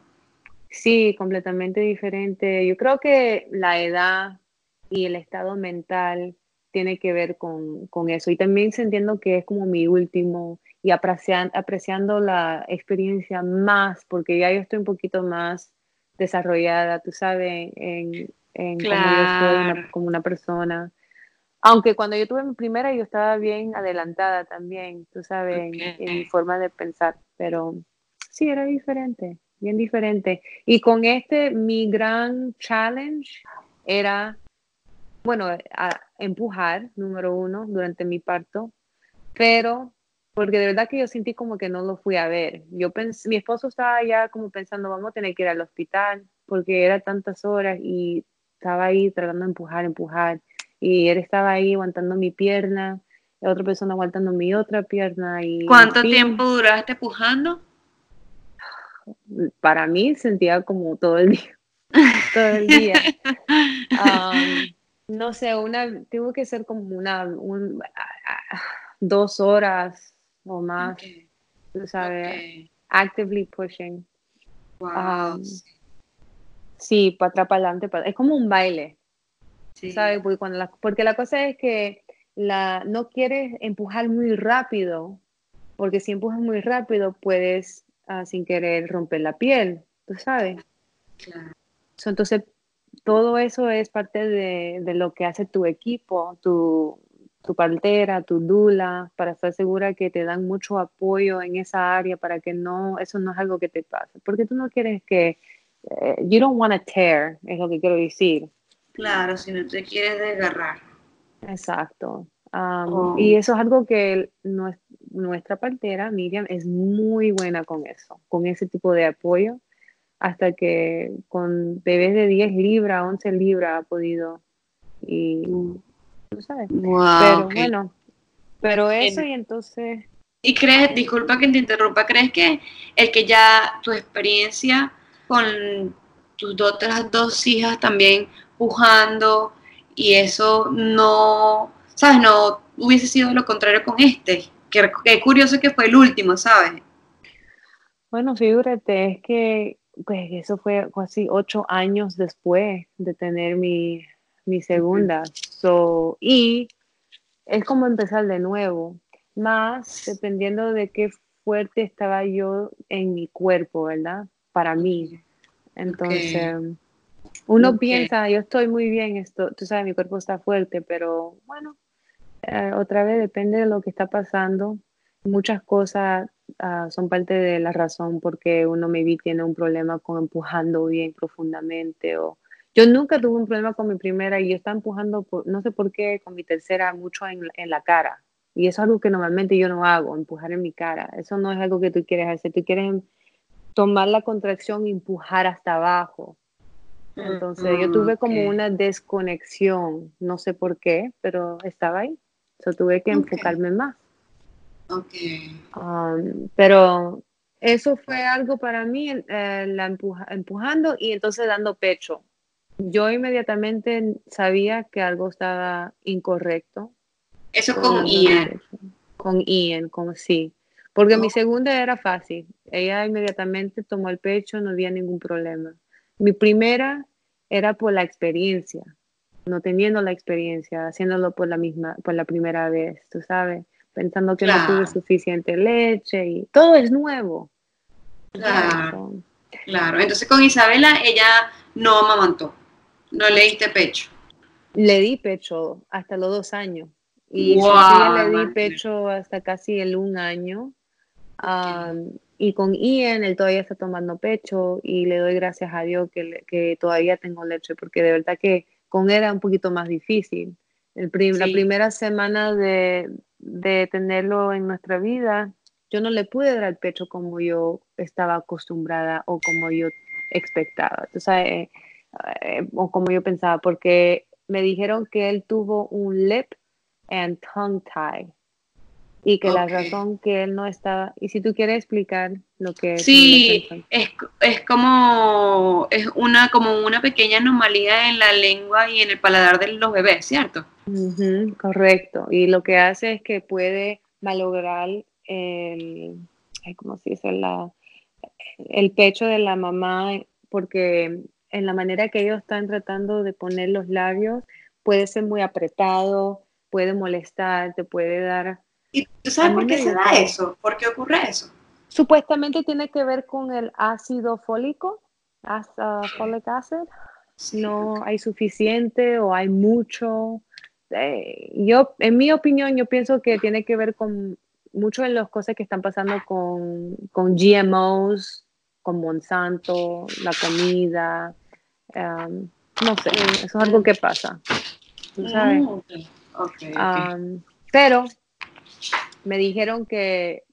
Speaker 2: Sí, completamente diferente. Yo creo que la edad y el estado mental tiene que ver con, con eso. Y también sintiendo que es como mi último y apreciando, apreciando la experiencia más, porque ya yo estoy un poquito más desarrollada, tú sabes, en, en cómo yo soy como una persona. Aunque cuando yo tuve mi primera yo estaba bien adelantada también, tú sabes, en, mi forma de pensar, pero sí, era diferente, bien diferente. Y con este, mi gran challenge era, bueno, empujar, número uno, durante mi parto, pero porque de verdad que yo sentí como que no lo fui a ver. Yo pensé, mi esposo estaba ya como pensando, vamos a tener que ir al hospital, porque era tantas horas y estaba ahí tratando de empujar, empujar, y él estaba ahí aguantando mi pierna, la otra persona aguantando mi otra pierna. Y,
Speaker 3: ¿Cuánto tiempo duraste empujando?
Speaker 2: Para mí sentía como todo el día, todo el día. no sé, una, tuvo que ser como una, dos horas o más, tú sabes, actively pushing.
Speaker 3: Wow.
Speaker 2: sí, para atrás, para adelante, es como un baile, ¿sabes? Porque, cuando la, porque la cosa es que la, no quieres empujar muy rápido, porque si empujas muy rápido puedes ah, sin querer romper la piel, tú sabes.
Speaker 3: Claro.
Speaker 2: entonces, todo eso es parte de, de, lo que hace tu equipo, tu, tu partera, tu dula, para estar segura que te dan mucho apoyo en esa área para que no, eso no es algo que te pase. Porque tú no quieres que, eh, you don't want to tear, es lo que quiero decir.
Speaker 3: Claro, si no te quieres desgarrar.
Speaker 2: Exacto. Um, oh. Y eso es algo que nuestra partera, Miriam, es muy buena con eso, con ese tipo de apoyo, hasta que con bebés de 10 libras, 11 libras ha podido. Y mm sabes. pero bueno, pero eso y entonces...
Speaker 3: ¿Y crees, disculpa que te interrumpa, crees que el que ya tu experiencia con tus otras dos hijas también pujando y eso no, sabes, no hubiese sido lo contrario con este? Qué, qué curioso que fue el último, ¿sabes?
Speaker 2: Bueno, figúrate, es que pues eso fue casi ocho años después de tener mi, mi segunda. So, y es como empezar de nuevo, más dependiendo de qué fuerte estaba yo en mi cuerpo, ¿verdad? Para mí. Entonces, uno piensa, yo estoy muy bien, esto, tú sabes, mi cuerpo está fuerte, pero bueno, eh, otra vez depende de lo que está pasando. Muchas cosas uh, son parte de la razón porque uno maybe tiene un problema con empujando bien profundamente o yo nunca tuve un problema con mi primera y yo estaba empujando, no sé por qué, con mi tercera mucho en, en, la cara. Y eso es algo que normalmente yo no hago, empujar en mi cara. Eso no es algo que tú quieres hacer. Tú quieres tomar la contracción y empujar hasta abajo. Entonces yo tuve como una desconexión, no sé por qué, pero estaba ahí. So, tuve que enfocarme más.
Speaker 3: Okay.
Speaker 2: Um, pero eso fue algo para mí, eh, la empuja, empujando y entonces dando pecho yo inmediatamente sabía que algo estaba incorrecto.
Speaker 3: Eso con, Ian.
Speaker 2: Con Ian, como sí. Porque mi segunda era fácil. Ella inmediatamente tomó el pecho, no había ningún problema. Mi primera era por la experiencia, no teniendo la experiencia, haciéndolo por la misma, por la primera vez, tú sabes, pensando que no tuve suficiente leche y todo es nuevo.
Speaker 3: Claro. Claro. Entonces con Isabela ella no amamantó. No le diste pecho.
Speaker 2: Le di pecho hasta los dos años. Y le di pecho hasta casi el un año. y con Ian, él todavía está tomando pecho y le doy gracias a Dios que, que todavía tengo leche, porque de verdad que con él era un poquito más difícil. El La primera semana de, de tenerlo en nuestra vida, yo no le pude dar el pecho como yo estaba acostumbrada o como yo expectaba. Entonces, eh, o como yo pensaba, porque me dijeron que él tuvo un lip and tongue tie. y que la razón que él no estaba, y si tú quieres explicar lo que
Speaker 3: sí, es, es como es una como una pequeña anomalía en la lengua y en el paladar de los bebés, ¿cierto?
Speaker 2: correcto, y lo que hace es que puede malograr el, ¿cómo se dice? La, el pecho de la mamá, porque en la manera que ellos están tratando de poner los labios, puede ser muy apretado, puede molestar, te puede dar
Speaker 3: ¿Y tú sabes por qué se da eso? ¿Por qué ocurre eso?
Speaker 2: Supuestamente tiene que ver con el ácido fólico, uh, folic acid. No hay suficiente o hay mucho. Eh, yo, en mi opinión, yo pienso que tiene que ver con mucho de las cosas que están pasando con, con GMOs, con Monsanto, la comida. Um, no sé, eso es algo que pasa. ¿tú sabes? Mm, um, pero me dijeron que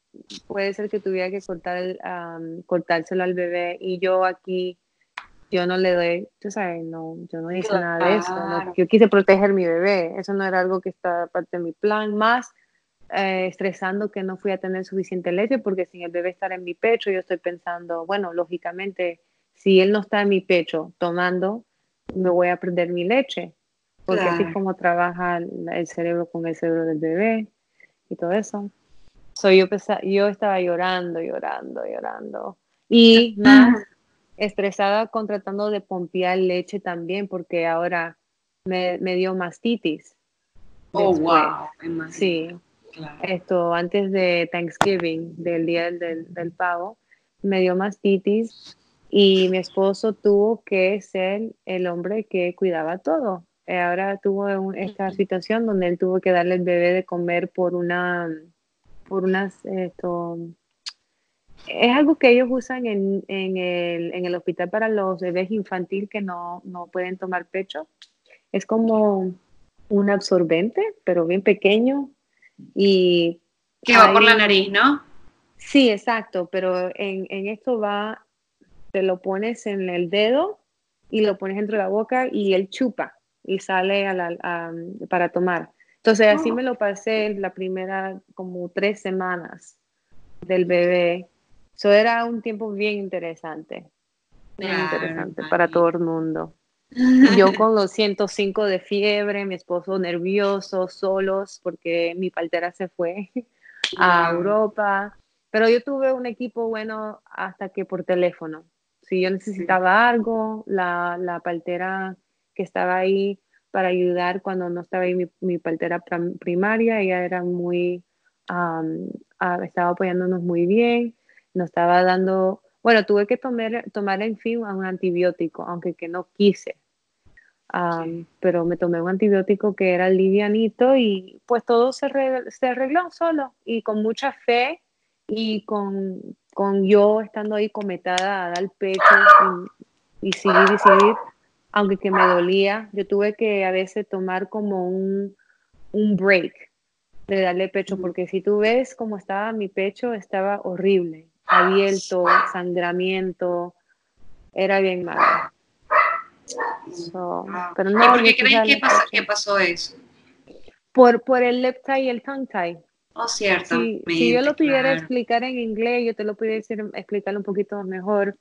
Speaker 2: puede ser que tuviera que cortar cortárselo al bebé y yo aquí yo no le doy, tú sabes, no, yo no hice nada de eso, yo quise proteger mi bebé, eso no era algo que estaba parte de mi plan, más eh, estresando que no fui a tener suficiente leche porque sin el bebé estar en mi pecho, yo estoy pensando, bueno, lógicamente, si él no está en mi pecho tomando, me voy a perder mi leche, porque así es como trabaja el cerebro con el cerebro del bebé y todo eso. soy yo, yo estaba llorando, llorando, llorando. Y más estresada con tratando de pompear leche también, porque ahora me, me dio mastitis.
Speaker 3: Oh, wow.
Speaker 2: Sí. Esto antes de Thanksgiving, del día del, del pavo, me dio mastitis y mi esposo tuvo que ser el hombre que cuidaba todo. Eh, ahora tuvo esta situación donde él tuvo que darle el bebé de comer por una, por unas, esto, es algo que ellos usan en, en, el, en el hospital para los bebés infantil que no, no pueden tomar pecho. Es como un absorbente, pero bien pequeño y...
Speaker 3: Que va por la nariz, ¿no?
Speaker 2: Sí, exacto, pero en, en esto va, te lo pones en el dedo y lo pones dentro de la boca y él chupa y sale a la, para tomar. Entonces así oh. me lo pasé la primera como tres semanas del bebé. Eso era un tiempo bien interesante, bien interesante para todo el mundo. Yo con los 105 de fiebre, mi esposo nervioso, solos, porque mi partera se fue a Europa. Pero yo tuve un equipo bueno hasta que por teléfono. Si yo necesitaba algo, la, la partera que estaba ahí para ayudar cuando no estaba ahí mi, mi partera primaria, ella era muy, estaba apoyándonos muy bien, nos estaba dando, bueno, tuve que tomar, tomar en fin un antibiótico, aunque que no quise, pero me tomé un antibiótico que era livianito y pues todo se, se arregló solo y con mucha fe y con, con yo estando ahí cometada a dar pecho y, y seguir y seguir aunque que me dolía, yo tuve que a veces tomar como un, un break de darle pecho, porque si tú ves cómo estaba mi pecho, estaba horrible, abierto, sangramiento, era bien malo.
Speaker 3: pero no, ¿Y por qué crees que, pasó, que pasó eso?
Speaker 2: Por, por el lip tie y el tongue tie.
Speaker 3: Oh, cierto.
Speaker 2: Si, yo lo pudiera explicar en inglés, yo te lo pudiera decir, explicar un poquito mejor.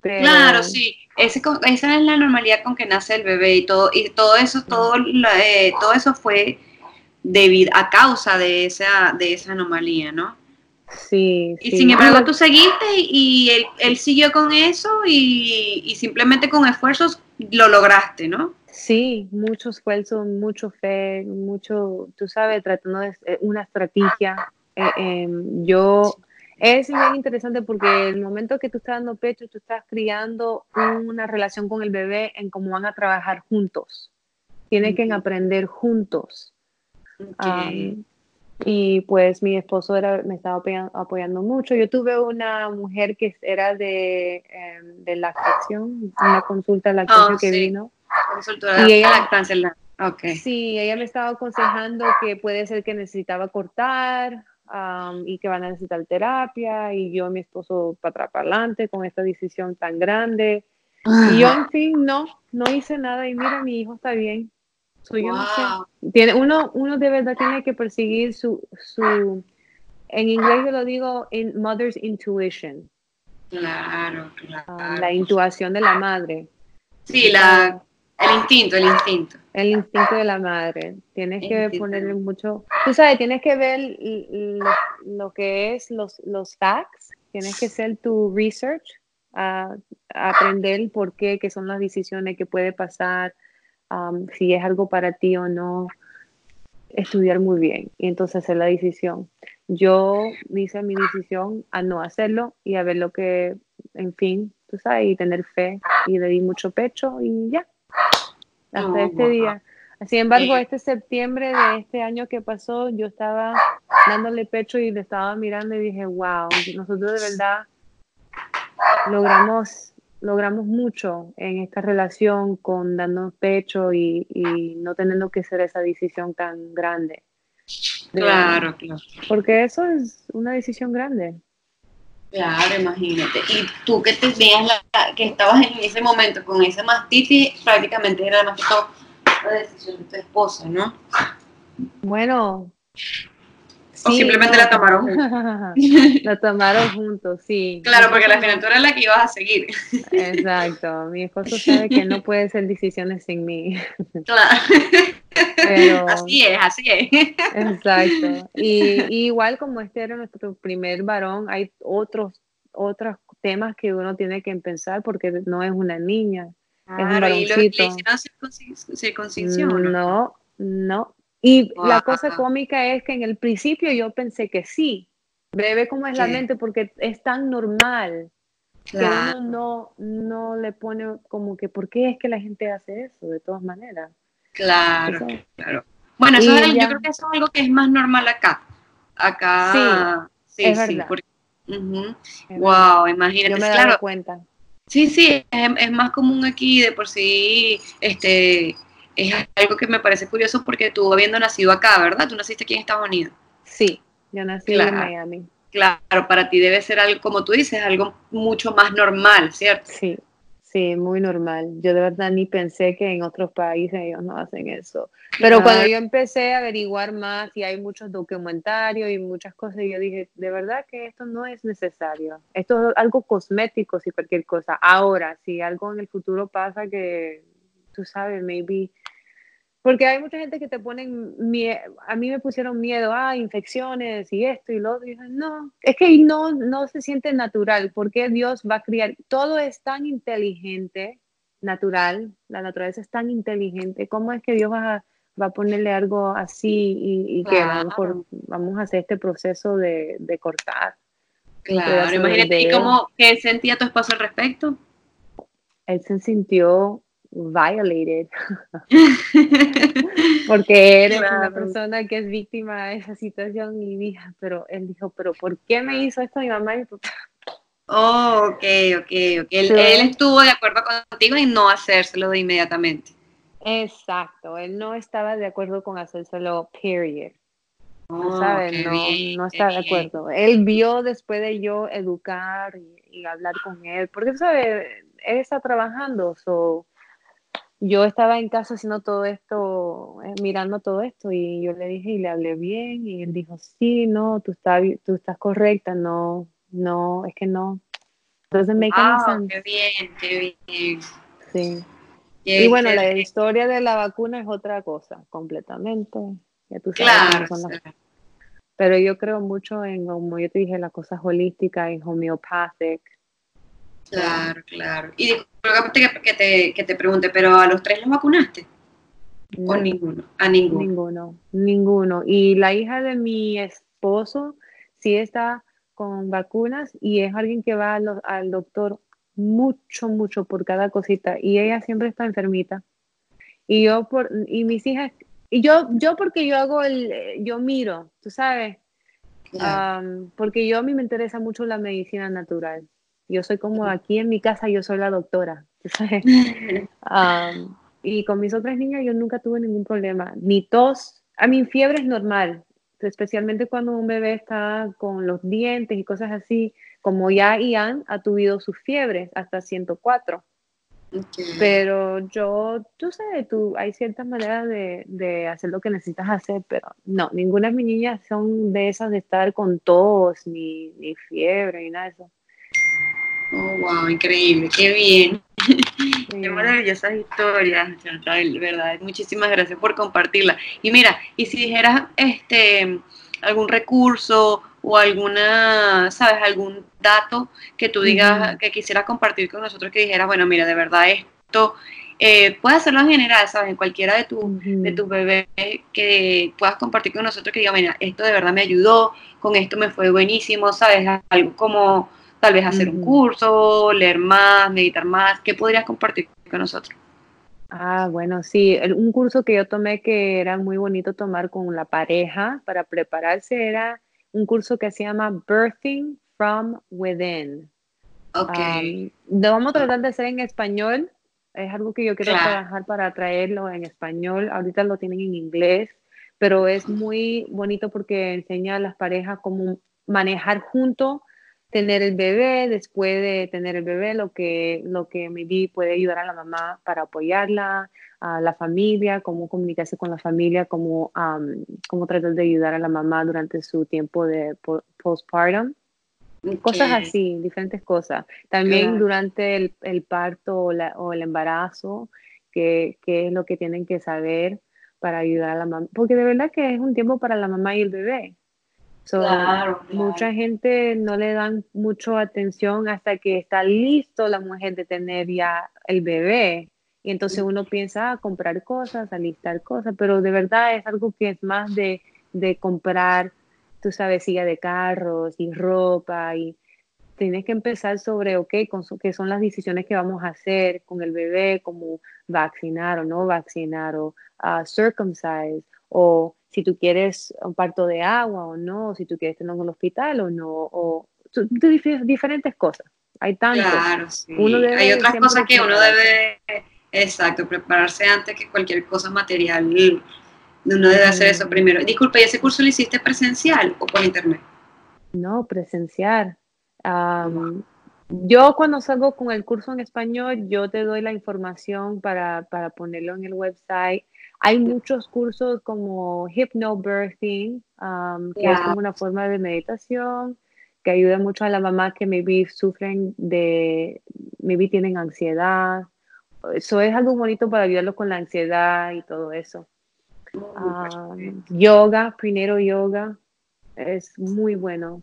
Speaker 3: Claro, sí. Ese, esa es la normalidad con que nace el bebé y todo, y todo eso, todo, eh, todo eso fue debido a causa de esa, de esa anomalía, ¿no?
Speaker 2: Sí.
Speaker 3: Y sin embargo tú seguiste y él, él siguió con eso y, y, simplemente con esfuerzos lo lograste, ¿no?
Speaker 2: Sí, mucho esfuerzo, mucho fe, mucho, tú sabes, tratando de eh, una estrategia. Eh, em, yo es bien interesante porque el momento que tú estás dando pecho, tú estás criando una relación con el bebé en cómo van a trabajar juntos. Tienen que aprender juntos. y pues mi esposo era, me estaba apoyando, mucho. Yo tuve una mujer que era de, em, de lactación, una consulta de lactación oh, que vino.
Speaker 3: Y ella, lactancia.
Speaker 2: Okay. Sí, ella me estaba aconsejando que puede ser que necesitaba cortar y que van a necesitar terapia y yo y mi esposo para atrás para adelante con esta decisión tan grande. Y yo, en fin, no, no hice nada y mira, mi hijo está bien. Tiene, uno, uno de verdad tiene que perseguir su, su en inglés yo lo digo, in mother's intuition.
Speaker 3: Claro, claro. Ah,
Speaker 2: la intuición de la madre.
Speaker 3: Sí, la, el instinto, el instinto.
Speaker 2: El instinto de la madre. Tienes que ponerle mucho. Tú sabes, tienes que ver lo, que es los, los facts, tienes que hacer tu research, a, aprender por qué, qué son las decisiones que puede pasar, um, si es algo para ti o no. Estudiar muy bien y entonces hacer la decisión. Yo hice mi decisión a no hacerlo y a ver lo que, en fin, tú sabes, y tener fe y le di mucho pecho y ya hasta oh, este día. Sin embargo, este septiembre de este año que pasó, yo estaba dándole pecho y le estaba mirando y dije, wow, nosotros de verdad logramos, logramos mucho en esta relación con darnos pecho y, no teniendo que hacer esa decisión tan grande.
Speaker 3: Claro, claro.
Speaker 2: Porque eso es una decisión grande.
Speaker 3: Claro, imagínate. Y tú que tenías la, que estabas en ese momento con esa mastitis, prácticamente era más que todo la decisión de tu esposa, ¿no?
Speaker 2: Bueno.
Speaker 3: O simplemente la tomaron juntos.
Speaker 2: la tomaron juntos, sí.
Speaker 3: Claro, porque la final tú eres la que ibas a seguir.
Speaker 2: Exacto. Mi esposo sabe que no puede hacer decisiones sin mí.
Speaker 3: Claro. así es, así es.
Speaker 2: Exacto. Y, igual como este era nuestro primer varón, hay otros, otros temas que uno tiene que pensar porque no es una niña. es un varoncito. no? No, Y la cosa cómica es que en el principio yo pensé que sí. Bebe como es la mente porque es tan normal. Que uno no, no le pone como que, ¿por qué es que la gente hace eso? De todas maneras.
Speaker 3: Claro, claro. Bueno, eso yo creo que eso es algo que es más normal acá. Acá,
Speaker 2: sí, sí, es sí
Speaker 3: wow, imagínate.
Speaker 2: Yo me claro, cuenta.
Speaker 3: Sí, sí, es, más común aquí de por sí, este, es algo que me parece curioso porque tú habiendo nacido acá, ¿verdad? Tú naciste aquí en Estados Unidos.
Speaker 2: Sí, yo nací en Miami.
Speaker 3: Claro, para ti debe ser algo, como tú dices, algo mucho más normal, ¿cierto?
Speaker 2: Sí, Sí, muy normal. Yo de verdad ni pensé que en otros países ellos no hacen eso. Pero cuando yo empecé a averiguar más y hay muchos documentarios y muchas cosas, yo dije, de verdad que esto no es necesario. Esto es algo cosmético, si cualquier cosa. Ahora, si algo en el futuro pasa que, tú sabes, maybe porque hay mucha gente que te ponen, a mí me pusieron miedo, ah, infecciones y esto y lo otro. Y no, es que no, no se siente natural. porque Dios va a criar? Todo es tan inteligente, natural, la naturaleza es tan inteligente. ¿Cómo es que Dios va a, va a ponerle algo así y, que vamos, a hacer este proceso de, cortar?
Speaker 3: Claro, imagínate, ¿y cómo qué sentía tu esposo al respecto?
Speaker 2: Él se sintió violated. Porque eres una persona que es víctima de esa situación y dije, pero él dijo, pero ¿por qué me hizo esto mi mamá y mi papá?
Speaker 3: Oh, ok, ok, ok. Él, estuvo de acuerdo contigo en no hacérselo de inmediatamente.
Speaker 2: Exacto, él no estaba de acuerdo con hacérselo, period.
Speaker 3: Oh,
Speaker 2: ¿sabes? No, no está de acuerdo. Él vio después de yo educar y, y hablar con él, porque, ¿sabes? Él está trabajando, so, yo estaba en casa haciendo todo esto, eh, mirando todo esto y yo le dije y le hablé bien y él dijo, sí, no, tú estás, tú estás correcta, no, no, es que no. Entonces me
Speaker 3: wow, Qué bien, qué bien.
Speaker 2: Sí. y bueno, la historia de la vacuna es otra cosa, completamente. Ya tú sabes
Speaker 3: claro,
Speaker 2: Pero yo creo mucho en, como yo te dije, las cosas holísticas, en homeopathic,
Speaker 3: Claro, claro. Y disculpa que, te, que te pregunte, pero ¿a los tres los vacunaste? ¿O ninguno? A ninguno.
Speaker 2: Ninguno, ninguno. Y la hija de mi esposo sí está con vacunas y es alguien que va al, doctor mucho, mucho por cada cosita y ella siempre está enfermita. Y yo por, y mis hijas, y yo, yo porque yo hago el, yo miro, tú sabes, porque yo a mí me interesa mucho la medicina natural. Yo soy como aquí en mi casa, yo soy la doctora. y con mis otras niñas yo nunca tuve ningún problema, ni tos. A mi fiebre es normal, especialmente cuando un bebé está con los dientes y cosas así, como ya Ian ha tuvido sus fiebres hasta 104. Pero yo, tú sabes, tú, hay ciertas maneras de, de, hacer lo que necesitas hacer, pero no, ninguna de mis niñas son de esas de estar con tos, ni, ni fiebre, ni nada de eso.
Speaker 3: Oh, wow, increíble, qué bien. Qué maravillosas historias, Chantal, verdad. Muchísimas gracias por compartirla. Y mira, y si dijeras este algún recurso o alguna, sabes, algún dato que tú digas que quisieras compartir con nosotros, que dijeras, bueno, mira, de verdad esto eh, puedes hacerlo en general, ¿sabes? En cualquiera de, tu, de tus bebés que puedas compartir con nosotros que diga, mira, esto de verdad me ayudó, con esto me fue buenísimo, ¿sabes? Algo como tal vez hacer un curso, leer más, meditar más, ¿qué podrías compartir con nosotros?
Speaker 2: Ah, bueno, sí, un curso que yo tomé que era muy bonito tomar con la pareja para prepararse era un curso que se llama Birthing from Within.
Speaker 3: Ok.
Speaker 2: lo vamos a tratar de hacer en español. Es algo que yo quiero trabajar para traerlo en español. Ahorita lo tienen en inglés, pero es muy bonito porque enseña a las parejas cómo manejar juntos tener el bebé, después de tener el bebé, lo que, lo que maybe puede ayudar a la mamá para apoyarla, a la familia, cómo comunicarse con la familia, cómo, cómo tratar de ayudar a la mamá durante su tiempo de postpartum. Cosas así, diferentes cosas. También durante el, el parto o, la, o, el embarazo, qué es lo que tienen que saber para ayudar a la mamá. Porque de verdad que es un tiempo para la mamá y el bebé. Mucha gente no le dan mucho atención hasta que está listo la mujer de tener ya el bebé. Y entonces uno piensa a ah, comprar cosas, alistar cosas, pero de verdad es algo que es más de, de comprar, tú sabes, silla de carros y ropa y tienes que empezar sobre, ok, con qué son las decisiones que vamos a hacer con el bebé, como vacinar o no vacinar o uh, circumcise o si tú quieres un parto de agua o no, si tú quieres tener en el hospital o no, o diferentes cosas. Hay.
Speaker 3: Claro, sí. Hay otras cosas que uno debe, exacto, prepararse antes que cualquier cosa material. Uno debe hacer eso primero. Disculpe, ¿y ese curso lo hiciste presencial o por internet?
Speaker 2: No, presencial. Yo cuando salgo con el curso en español, yo te doy la información para, para ponerlo en el website hay muchos cursos como Hypnobirthing, um, que es como una forma de meditación que ayuda mucho a la mamá que maybe sufren de, maybe tienen ansiedad. Eso es algo bonito para ayudarlos con la ansiedad y todo eso. Um, yoga, primero yoga, es muy bueno.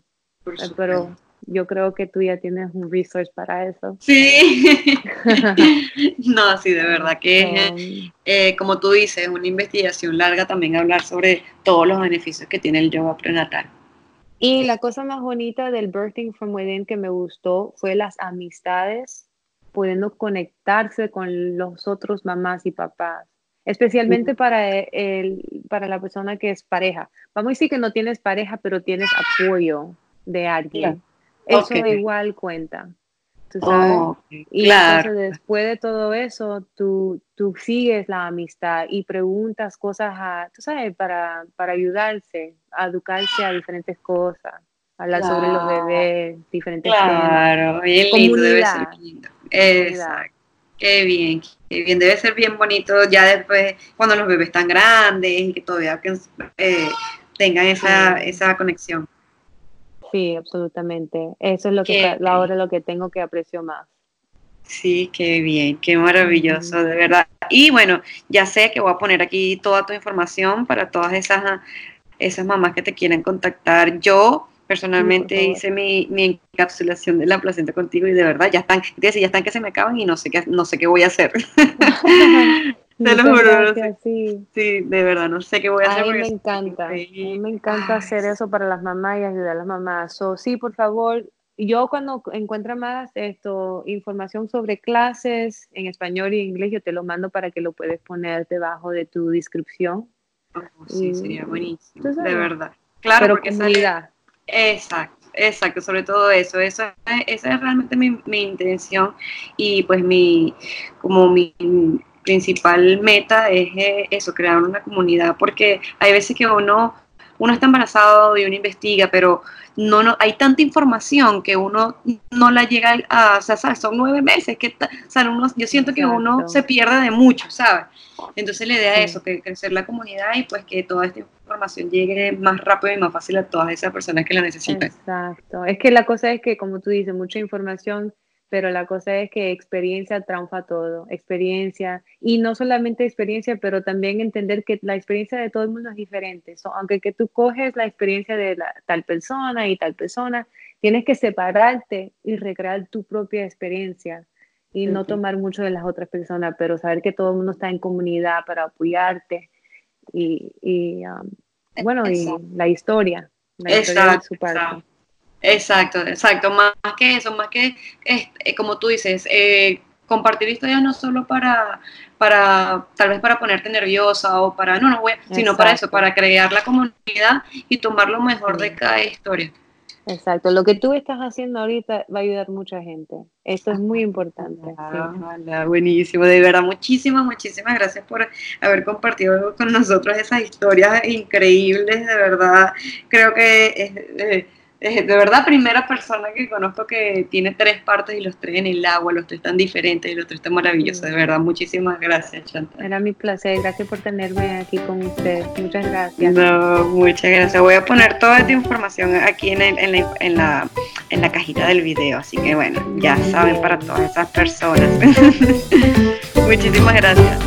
Speaker 2: Pero yo creo que tú ya tienes un resource para eso.
Speaker 3: Sí, no, sí, de verdad que eh, como tú dices, una investigación larga también hablar sobre todos los beneficios que tiene el yoga prenatal.
Speaker 2: Y la cosa más bonita del Birthing from Within que me gustó fue las amistades, pudiendo conectarse con los otros mamás y papás, especialmente para, el, para la persona que es pareja. Vamos a decir que no tienes pareja, pero tienes apoyo de alguien. Eso igual cuenta. ¿tú sabes? y entonces después de todo eso, tú, tú sigues la amistad y preguntas cosas a, tú sabes, para, para ayudarse, a educarse a diferentes cosas, hablar sobre los bebés, diferentes
Speaker 3: claro, bien lindo, debe ser lindo. Exacto. Qué bien, qué bien, debe ser bien bonito ya después cuando los bebés están grandes y que todavía eh, tengan esa, esa conexión.
Speaker 2: Sí, absolutamente. Eso es lo que ahora lo que tengo que aprecio más.
Speaker 3: Sí, qué bien, qué maravilloso, de verdad. Y bueno, ya sé que voy a poner aquí toda tu información para todas esas, esas mamás que te quieren contactar. Yo personalmente hice mi, mi, encapsulación de la placenta contigo y de verdad ya están, ya están que se me acaban y no sé qué, no sé qué voy a hacer. Te lo juro. sí. sí, de verdad, no sé qué voy a, hacer.
Speaker 2: A mí me encanta. A mí me encanta hacer eso para las mamás y ayudar a las mamás. So, sí, por favor, yo cuando encuentre más esto, información sobre clases en español y inglés, yo te lo mando para que lo puedes poner debajo de tu descripción.
Speaker 3: Oh, sí, sería buenísimo, de verdad. Claro, porque comunidad. Exacto. Exacto, sobre todo eso, eso esa es realmente mi, mi intención y pues mi, como mi principal meta es eh, eso, crear una comunidad, porque hay veces que uno uno está embarazado y uno investiga, pero no, no hay tanta información que uno no la llega a, o sea, ¿sabes? son nueve meses, que o sea, uno, yo siento que uno se pierde de mucho, ¿sabes? Entonces la idea es eso, que crecer la comunidad y pues que toda esta información llegue más rápido y más fácil a todas esas personas que la necesitan.
Speaker 2: Exacto, es que la cosa es que, como tú dices, mucha información pero la cosa es que experiencia triunfa todo, experiencia, y no solamente experiencia, pero también entender que la experiencia de todo el mundo es diferente. aunque que tú coges la experiencia de tal persona y tal persona, tienes que separarte y recrear tu propia experiencia y no tomar mucho de las otras personas, pero saber que todo el mundo está en comunidad para apoyarte y, um, bueno, y la historia, la historia de su parte.
Speaker 3: Exacto, exacto. Más, que eso, más que, este, como tú dices, eh, compartir historias no solo para, para, tal vez para ponerte nerviosa o para, no, no voy, sino para eso, para crear la comunidad y tomar lo mejor de cada historia.
Speaker 2: Exacto, lo que tú estás haciendo ahorita va a ayudar mucha gente. Esto es muy importante.
Speaker 3: buenísimo, de verdad, muchísimas, muchísimas gracias por haber compartido con nosotros esas historias increíbles, de verdad. Creo que es, eh, de verdad primera persona que conozco que tiene tres partes y los tres en el agua, los tres están diferentes y los tres están maravillosos. De verdad, muchísimas gracias, Chantal.
Speaker 2: Era mi placer, gracias por tenerme aquí con ustedes. Muchas gracias.
Speaker 3: No, muchas gracias. Voy a poner toda esta información aquí en, en, la, en, la, en la cajita del video, así que bueno, ya saben para todas esas personas. muchísimas gracias.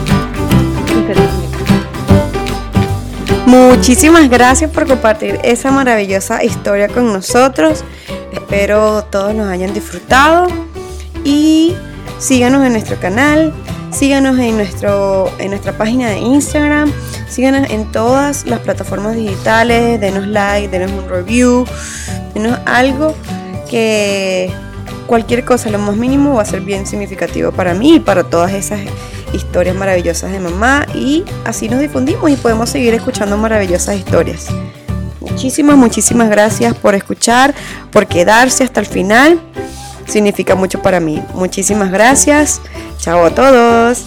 Speaker 3: Muchísimas gracias por compartir esa maravillosa historia con nosotros. Espero todos nos hayan disfrutado y síganos en nuestro canal, síganos en, nuestro, en nuestra página de Instagram, síganos en todas las plataformas digitales, denos like, denos un review, denos algo que cualquier cosa, lo más mínimo, va a ser bien significativo para mí y para todas esas historias maravillosas de mamá y así nos difundimos y podemos seguir escuchando maravillosas historias. Muchísimas, muchísimas gracias por escuchar, por quedarse hasta el final. Significa mucho para mí. Muchísimas gracias. Chao a todos.